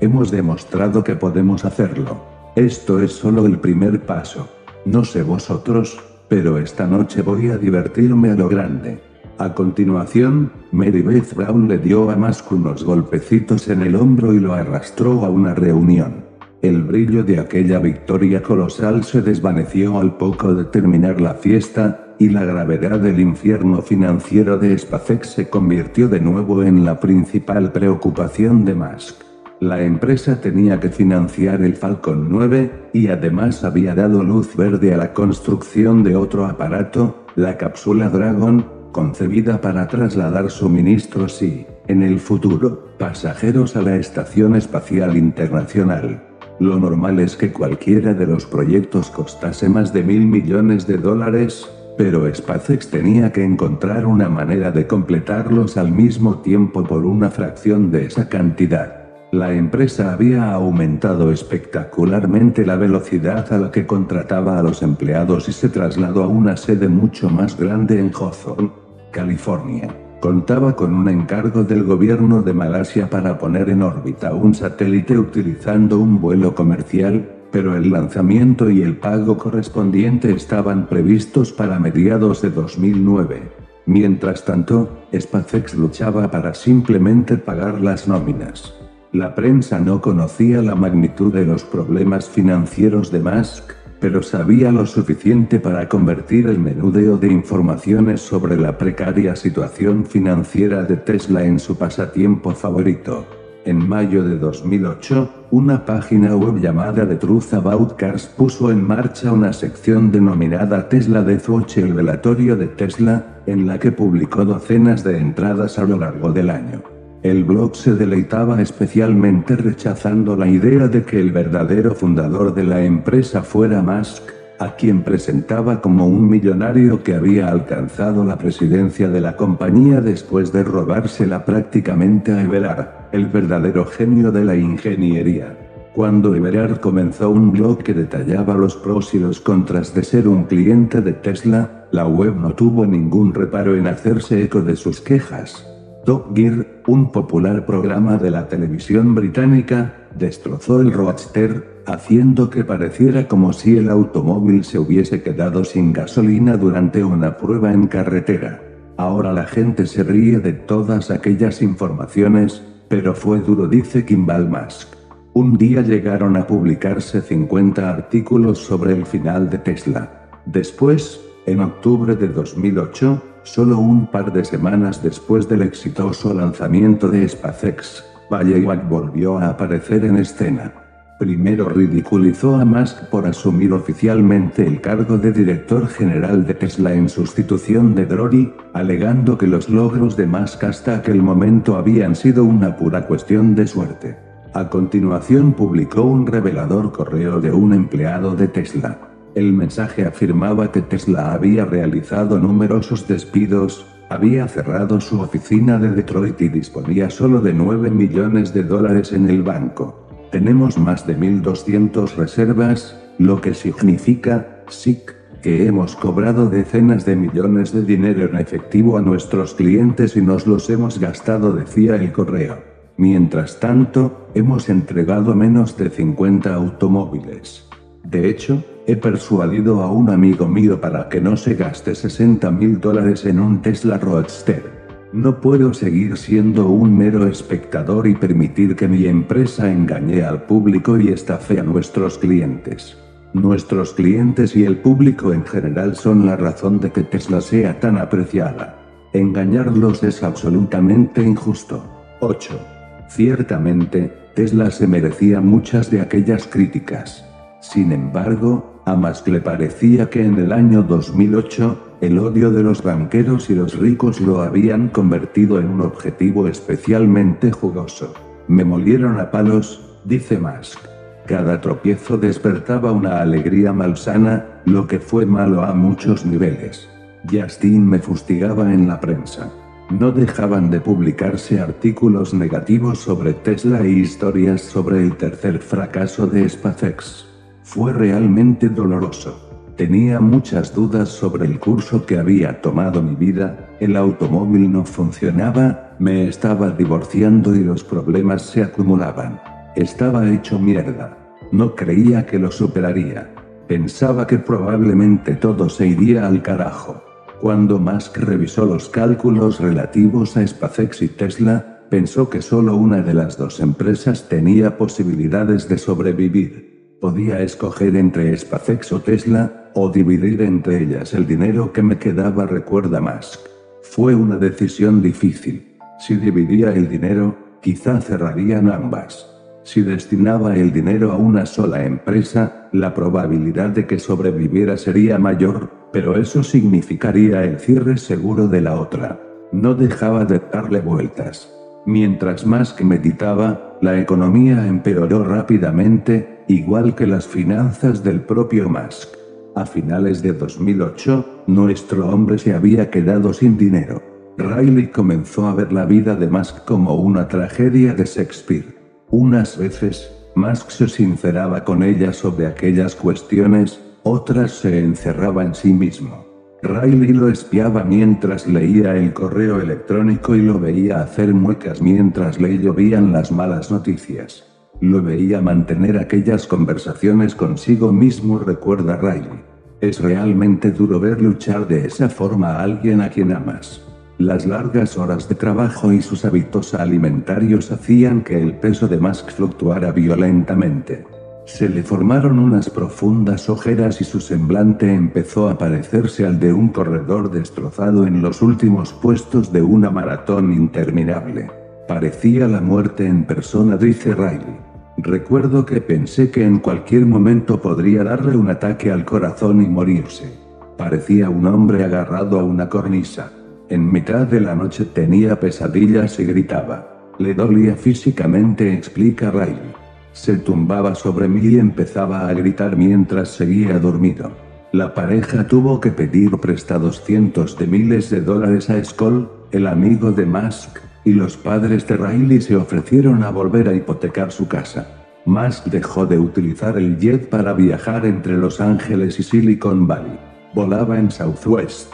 [SPEAKER 2] Hemos demostrado que podemos hacerlo. Esto es solo el primer paso. No sé vosotros, pero esta noche voy a divertirme a lo grande. A continuación, Mary Beth Brown le dio a Musk unos golpecitos en el hombro y lo arrastró a una reunión. El brillo de aquella victoria colosal se desvaneció al poco de terminar la fiesta, y la gravedad del infierno financiero de SpaceX se convirtió de nuevo en la principal preocupación de Musk. La empresa tenía que financiar el Falcon 9, y además había dado luz verde a la construcción de otro aparato, la cápsula Dragon, concebida para trasladar suministros y, en el futuro, pasajeros a la Estación Espacial Internacional. Lo normal es que cualquiera de los proyectos costase más de mil millones de dólares, pero SpaceX tenía que encontrar una manera de completarlos al mismo tiempo por una fracción de esa cantidad. La empresa había aumentado espectacularmente la velocidad a la que contrataba a los empleados y se trasladó a una sede mucho más grande en Hawthorne, California. Contaba con un encargo del gobierno de Malasia para poner en órbita un satélite utilizando un vuelo comercial, pero el lanzamiento y el pago correspondiente estaban previstos para mediados de 2009. Mientras tanto, SpaceX luchaba para simplemente pagar las nóminas. La prensa no conocía la magnitud de los problemas financieros de Musk, pero sabía lo suficiente para convertir el menudeo de informaciones sobre la precaria situación financiera de Tesla en su pasatiempo favorito. En mayo de 2008, una página web llamada The Truth About Cars puso en marcha una sección denominada Tesla Death Watch el velatorio de Tesla, en la que publicó docenas de entradas a lo largo del año. El blog se deleitaba especialmente rechazando la idea de que el verdadero fundador de la empresa fuera Musk, a quien presentaba como un millonario que había alcanzado la presidencia de la compañía después de robársela prácticamente a Everard, el verdadero genio de la ingeniería. Cuando Everard comenzó un blog que detallaba los pros y los contras de ser un cliente de Tesla, la web no tuvo ningún reparo en hacerse eco de sus quejas. Top Gear, un popular programa de la televisión británica, destrozó el Roadster, haciendo que pareciera como si el automóvil se hubiese quedado sin gasolina durante una prueba en carretera. Ahora la gente se ríe de todas aquellas informaciones, pero fue duro, dice Kimball Musk. Un día llegaron a publicarse 50 artículos sobre el final de Tesla. Después, en octubre de 2008, Solo un par de semanas después del exitoso lanzamiento de SpaceX, Ballywag volvió a aparecer en escena. Primero ridiculizó a Musk por asumir oficialmente el cargo de director general de Tesla en sustitución de Dory, alegando que los logros de Musk hasta aquel momento habían sido una pura cuestión de suerte. A continuación publicó un revelador correo de un empleado de Tesla el mensaje afirmaba que Tesla había realizado numerosos despidos, había cerrado su oficina de Detroit y disponía solo de 9 millones de dólares en el banco. Tenemos más de 1.200 reservas, lo que significa, SIC, que hemos cobrado decenas de millones de dinero en efectivo a nuestros clientes y nos los hemos gastado, decía el correo. Mientras tanto, hemos entregado menos de 50 automóviles. De hecho, He persuadido a un amigo mío para que no se gaste 60 mil dólares en un Tesla Roadster. No puedo seguir siendo un mero espectador y permitir que mi empresa engañe al público y estafe a nuestros clientes. Nuestros clientes y el público en general son la razón de que Tesla sea tan apreciada. Engañarlos es absolutamente injusto. 8. Ciertamente, Tesla se merecía muchas de aquellas críticas. Sin embargo, a Musk le parecía que en el año 2008, el odio de los banqueros y los ricos lo habían convertido en un objetivo especialmente jugoso. Me molieron a palos, dice Musk. Cada tropiezo despertaba una alegría malsana, lo que fue malo a muchos niveles. Justin me fustigaba en la prensa. No dejaban de publicarse artículos negativos sobre Tesla e historias sobre el tercer fracaso de SpaceX. Fue realmente doloroso. Tenía muchas dudas sobre el curso que había tomado mi vida, el automóvil no funcionaba, me estaba divorciando y los problemas se acumulaban. Estaba hecho mierda. No creía que lo superaría. Pensaba que probablemente todo se iría al carajo. Cuando Musk revisó los cálculos relativos a SpaceX y Tesla, pensó que solo una de las dos empresas tenía posibilidades de sobrevivir. Podía escoger entre SpaceX o Tesla, o dividir entre ellas el dinero que me quedaba, recuerda Musk. Fue una decisión difícil. Si dividía el dinero, quizá cerrarían ambas. Si destinaba el dinero a una sola empresa, la probabilidad de que sobreviviera sería mayor, pero eso significaría el cierre seguro de la otra. No dejaba de darle vueltas. Mientras más meditaba, la economía empeoró rápidamente, igual que las finanzas del propio Musk. A finales de 2008, nuestro hombre se había quedado sin dinero. Riley comenzó a ver la vida de Musk como una tragedia de Shakespeare. Unas veces, Musk se sinceraba con ella sobre aquellas cuestiones, otras se encerraba en sí mismo. Riley lo espiaba mientras leía el correo electrónico y lo veía hacer muecas mientras le llovían las malas noticias. Lo veía mantener aquellas conversaciones consigo mismo, recuerda Riley. Es realmente duro ver luchar de esa forma a alguien a quien amas. Las largas horas de trabajo y sus hábitos alimentarios hacían que el peso de Musk fluctuara violentamente. Se le formaron unas profundas ojeras y su semblante empezó a parecerse al de un corredor destrozado en los últimos puestos de una maratón interminable. Parecía la muerte en persona, dice Riley. Recuerdo que pensé que en cualquier momento podría darle un ataque al corazón y morirse. Parecía un hombre agarrado a una cornisa. En mitad de la noche tenía pesadillas y gritaba. Le dolía físicamente, explica Riley. Se tumbaba sobre mí y empezaba a gritar mientras seguía dormido. La pareja tuvo que pedir prestados cientos de miles de dólares a Skoll, el amigo de Musk, y los padres de Riley se ofrecieron a volver a hipotecar su casa. Musk dejó de utilizar el jet para viajar entre Los Ángeles y Silicon Valley. Volaba en Southwest.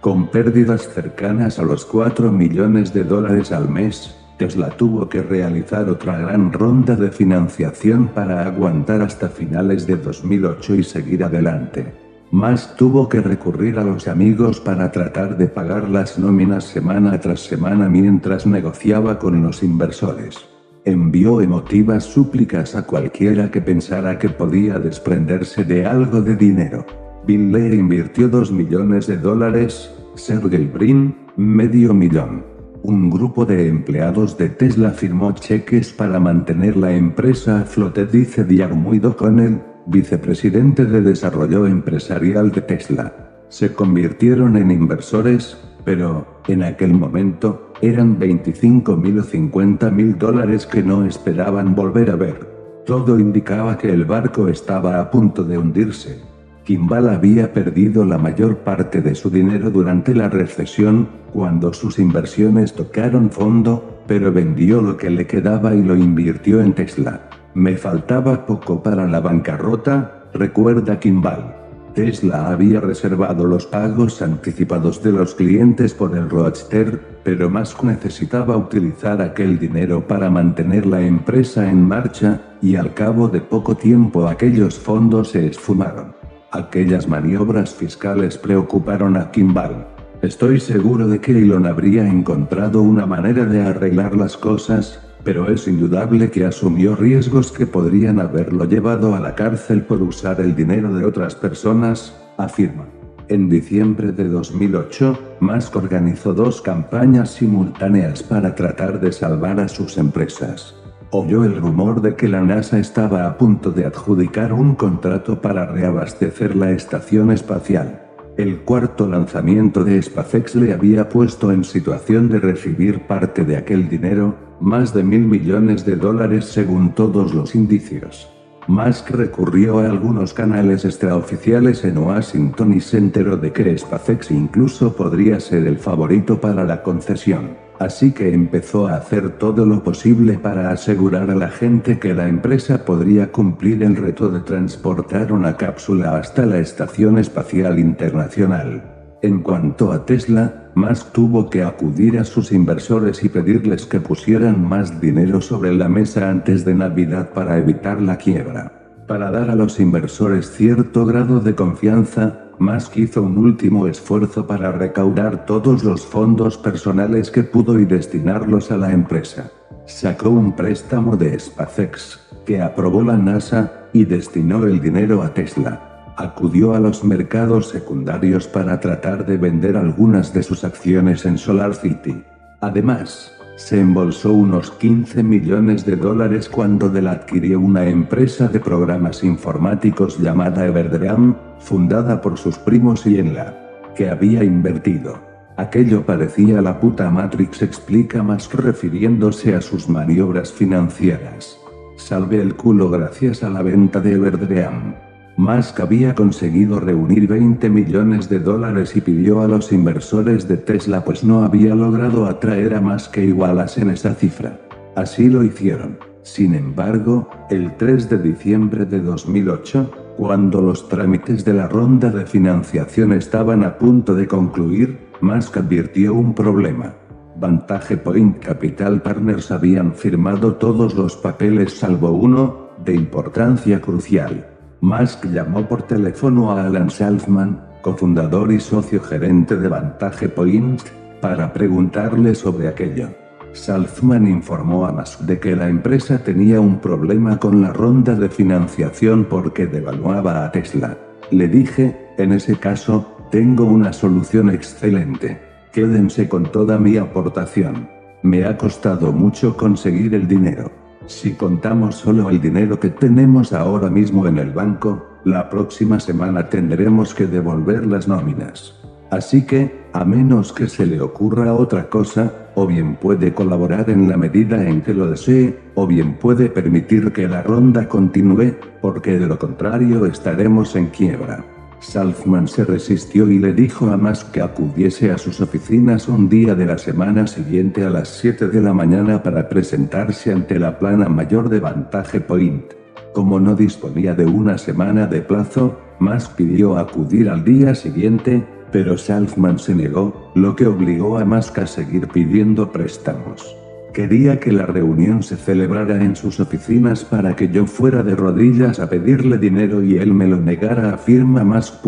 [SPEAKER 2] Con pérdidas cercanas a los 4 millones de dólares al mes, Tesla tuvo que realizar otra gran ronda de financiación para aguantar hasta finales de 2008 y seguir adelante. Más tuvo que recurrir a los amigos para tratar de pagar las nóminas semana tras semana mientras negociaba con los inversores. Envió emotivas súplicas a cualquiera que pensara que podía desprenderse de algo de dinero. Bill Lear invirtió 2 millones de dólares, Sergey Brin, medio millón. Un grupo de empleados de Tesla firmó cheques para mantener la empresa a flote, dice Diarmuid O'Connell, vicepresidente de Desarrollo Empresarial de Tesla. Se convirtieron en inversores, pero, en aquel momento, eran 25 mil o 50 mil dólares que no esperaban volver a ver. Todo indicaba que el barco estaba a punto de hundirse. Kimball había perdido la mayor parte de su dinero durante la recesión, cuando sus inversiones tocaron fondo, pero vendió lo que le quedaba y lo invirtió en Tesla. Me faltaba poco para la bancarrota, recuerda Kimball. Tesla había reservado los pagos anticipados de los clientes por el Roadster, pero Musk necesitaba utilizar aquel dinero para mantener la empresa en marcha, y al cabo de poco tiempo aquellos fondos se esfumaron. Aquellas maniobras fiscales preocuparon a Kimball. Estoy seguro de que Elon habría encontrado una manera de arreglar las cosas, pero es indudable que asumió riesgos que podrían haberlo llevado a la cárcel por usar el dinero de otras personas, afirma. En diciembre de 2008, Musk organizó dos campañas simultáneas para tratar de salvar a sus empresas. Oyó el rumor de que la NASA estaba a punto de adjudicar un contrato para reabastecer la estación espacial. El cuarto lanzamiento de SpaceX le había puesto en situación de recibir parte de aquel dinero, más de mil millones de dólares según todos los indicios. Musk recurrió a algunos canales extraoficiales en Washington y se enteró de que SpaceX incluso podría ser el favorito para la concesión. Así que empezó a hacer todo lo posible para asegurar a la gente que la empresa podría cumplir el reto de transportar una cápsula hasta la Estación Espacial Internacional. En cuanto a Tesla, Musk tuvo que acudir a sus inversores y pedirles que pusieran más dinero sobre la mesa antes de Navidad para evitar la quiebra. Para dar a los inversores cierto grado de confianza, Musk hizo un último esfuerzo para recaudar todos los fondos personales que pudo y destinarlos a la empresa. Sacó un préstamo de SpaceX, que aprobó la NASA, y destinó el dinero a Tesla acudió a los mercados secundarios para tratar de vender algunas de sus acciones en Solar City. Además, se embolsó unos 15 millones de dólares cuando Dell adquirió una empresa de programas informáticos llamada Everdream, fundada por sus primos y en la que había invertido. Aquello parecía la puta Matrix, explica más refiriéndose a sus maniobras financieras. Salve el culo gracias a la venta de Everdream. Musk había conseguido reunir 20 millones de dólares y pidió a los inversores de Tesla pues no había logrado atraer a más que igualas en esa cifra. Así lo hicieron. Sin embargo, el 3 de diciembre de 2008, cuando los trámites de la ronda de financiación estaban a punto de concluir, Musk advirtió un problema. Vantage Point Capital Partners habían firmado todos los papeles salvo uno, de importancia crucial. Musk llamó por teléfono a Alan Salzman, cofundador y socio gerente de Vantage Point, para preguntarle sobre aquello. Salzman informó a Musk de que la empresa tenía un problema con la ronda de financiación porque devaluaba a Tesla. Le dije, en ese caso, tengo una solución excelente. Quédense con toda mi aportación. Me ha costado mucho conseguir el dinero. Si contamos solo el dinero que tenemos ahora mismo en el banco, la próxima semana tendremos que devolver las nóminas. Así que, a menos que se le ocurra otra cosa, o bien puede colaborar en la medida en que lo desee, o bien puede permitir que la ronda continúe, porque de lo contrario estaremos en quiebra. Salzman se resistió y le dijo a Musk que acudiese a sus oficinas un día de la semana siguiente a las 7 de la mañana para presentarse ante la plana mayor de Vantage Point. Como no disponía de una semana de plazo, Musk pidió acudir al día siguiente, pero Salzman se negó, lo que obligó a Musk a seguir pidiendo préstamos. Quería que la reunión se celebrara en sus oficinas para que yo fuera de rodillas a pedirle dinero y él me lo negara, afirma Musk.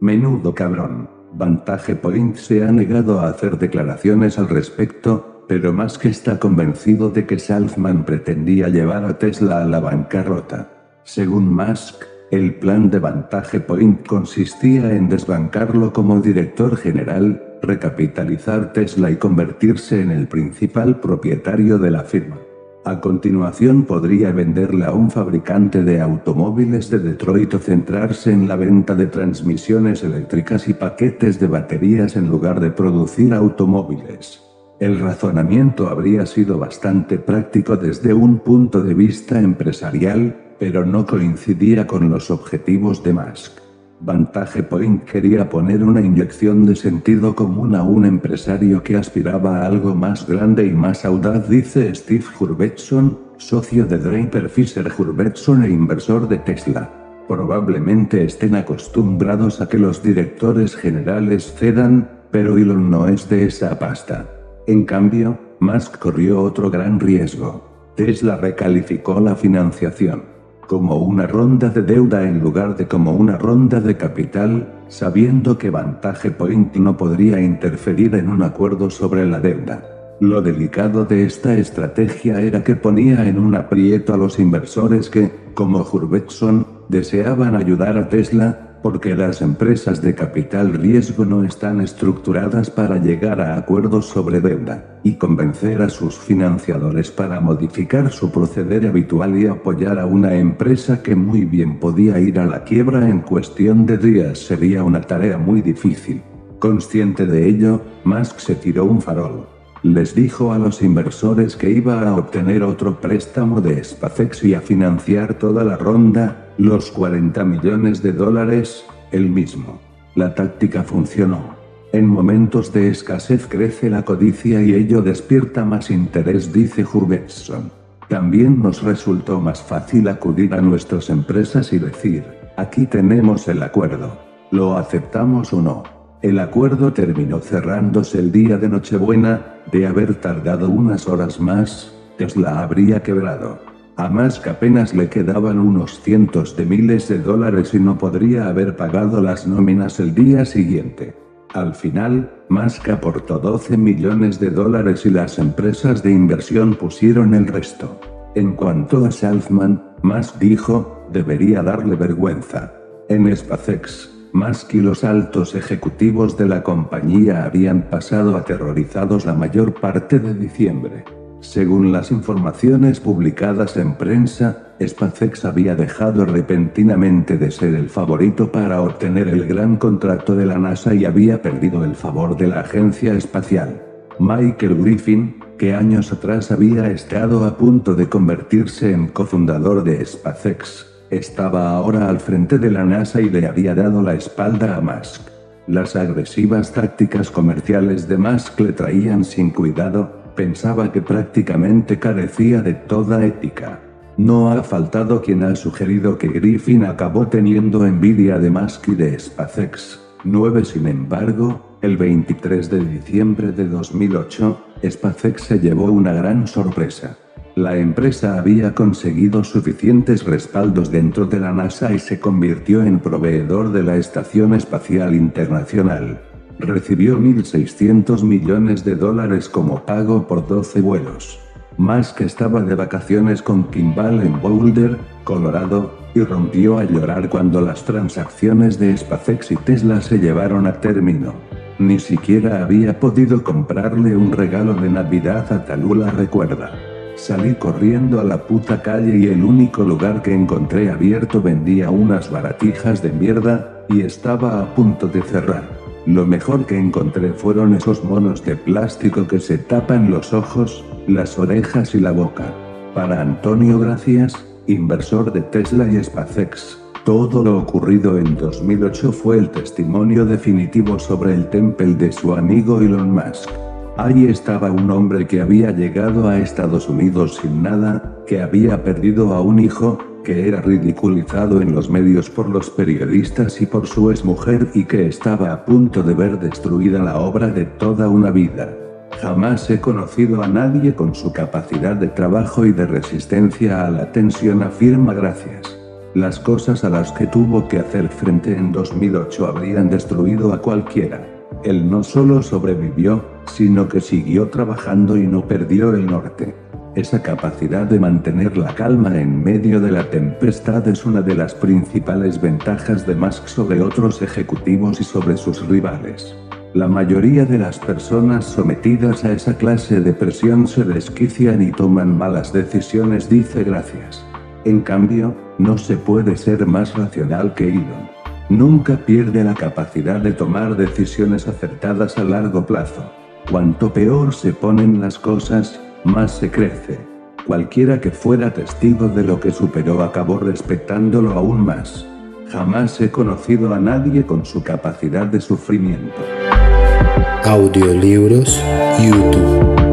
[SPEAKER 2] Menudo cabrón. Vantage Point se ha negado a hacer declaraciones al respecto, pero Musk está convencido de que Salzman pretendía llevar a Tesla a la bancarrota. Según Musk, el plan de Vantage Point consistía en desbancarlo como director general, recapitalizar Tesla y convertirse en el principal propietario de la firma. A continuación podría venderla a un fabricante de automóviles de Detroit o centrarse en la venta de transmisiones eléctricas y paquetes de baterías en lugar de producir automóviles. El razonamiento habría sido bastante práctico desde un punto de vista empresarial, pero no coincidía con los objetivos de Musk. Vantage Point quería poner una inyección de sentido común a un empresario que aspiraba a algo más grande y más audaz, dice Steve Hurvetson, socio de Draper Fisher Hurvetson e inversor de Tesla. Probablemente estén acostumbrados a que los directores generales cedan, pero Elon no es de esa pasta. En cambio, Musk corrió otro gran riesgo. Tesla recalificó la financiación como una ronda de deuda en lugar de como una ronda de capital, sabiendo que Vantage Point no podría interferir en un acuerdo sobre la deuda. Lo delicado de esta estrategia era que ponía en un aprieto a los inversores que, como Hurvetson, deseaban ayudar a Tesla, porque las empresas de capital riesgo no están estructuradas para llegar a acuerdos sobre deuda, y convencer a sus financiadores para modificar su proceder habitual y apoyar a una empresa que muy bien podía ir a la quiebra en cuestión de días sería una tarea muy difícil. Consciente de ello, Musk se tiró un farol. Les dijo a los inversores que iba a obtener otro préstamo de SpaceX y a financiar toda la ronda, los 40 millones de dólares, el mismo. La táctica funcionó. En momentos de escasez crece la codicia y ello despierta más interés, dice Hurvetson. También nos resultó más fácil acudir a nuestras empresas y decir, aquí tenemos el acuerdo. ¿Lo aceptamos o no? El acuerdo terminó cerrándose el día de Nochebuena, de haber tardado unas horas más, Tesla habría quebrado. A Musk apenas le quedaban unos cientos de miles de dólares y no podría haber pagado las nóminas el día siguiente. Al final, Musk aportó 12 millones de dólares y las empresas de inversión pusieron el resto. En cuanto a Salzman, Musk dijo, debería darle vergüenza. En SpaceX, Musk y los altos ejecutivos de la compañía habían pasado aterrorizados la mayor parte de diciembre. Según las informaciones publicadas en prensa, SpaceX había dejado repentinamente de ser el favorito para obtener el gran contrato de la NASA y había perdido el favor de la agencia espacial. Michael Griffin, que años atrás había estado a punto de convertirse en cofundador de SpaceX, estaba ahora al frente de la NASA y le había dado la espalda a Musk. Las agresivas tácticas comerciales de Musk le traían sin cuidado, pensaba que prácticamente carecía de toda ética. No ha faltado quien ha sugerido que Griffin acabó teniendo envidia de Musk y de SpaceX. 9 Sin embargo, el 23 de diciembre de 2008, SpaceX se llevó una gran sorpresa. La empresa había conseguido suficientes respaldos dentro de la NASA y se convirtió en proveedor de la Estación Espacial Internacional recibió 1.600 millones de dólares como pago por 12 vuelos. Musk estaba de vacaciones con Kimball en Boulder, Colorado, y rompió a llorar cuando las transacciones de SpaceX y Tesla se llevaron a término. Ni siquiera había podido comprarle un regalo de Navidad a Talula recuerda. Salí corriendo a la puta calle y el único lugar que encontré abierto vendía unas baratijas de mierda, y estaba a punto de cerrar. Lo mejor que encontré fueron esos monos de plástico que se tapan los ojos, las orejas y la boca. Para Antonio Gracias, inversor de Tesla y SpaceX. Todo lo ocurrido en 2008 fue el testimonio definitivo sobre el temple de su amigo Elon Musk. Allí estaba un hombre que había llegado a Estados Unidos sin nada, que había perdido a un hijo, que era ridiculizado en los medios por los periodistas y por su exmujer y que estaba a punto de ver destruida la obra de toda una vida. Jamás he conocido a nadie con su capacidad de trabajo y de resistencia a la tensión afirma gracias. Las cosas a las que tuvo que hacer frente en 2008 habrían destruido a cualquiera. Él no solo sobrevivió, sino que siguió trabajando y no perdió el norte. Esa capacidad de mantener la calma en medio de la tempestad es una de las principales ventajas de Musk sobre otros ejecutivos y sobre sus rivales. La mayoría de las personas sometidas a esa clase de presión se desquician y toman malas decisiones, dice gracias. En cambio, no se puede ser más racional que Elon. Nunca pierde la capacidad de tomar decisiones acertadas a largo plazo. Cuanto peor se ponen las cosas, más se crece. Cualquiera que fuera testigo de lo que superó acabó respetándolo aún más. Jamás he conocido a nadie con su capacidad de sufrimiento.
[SPEAKER 1] Audiolibros YouTube.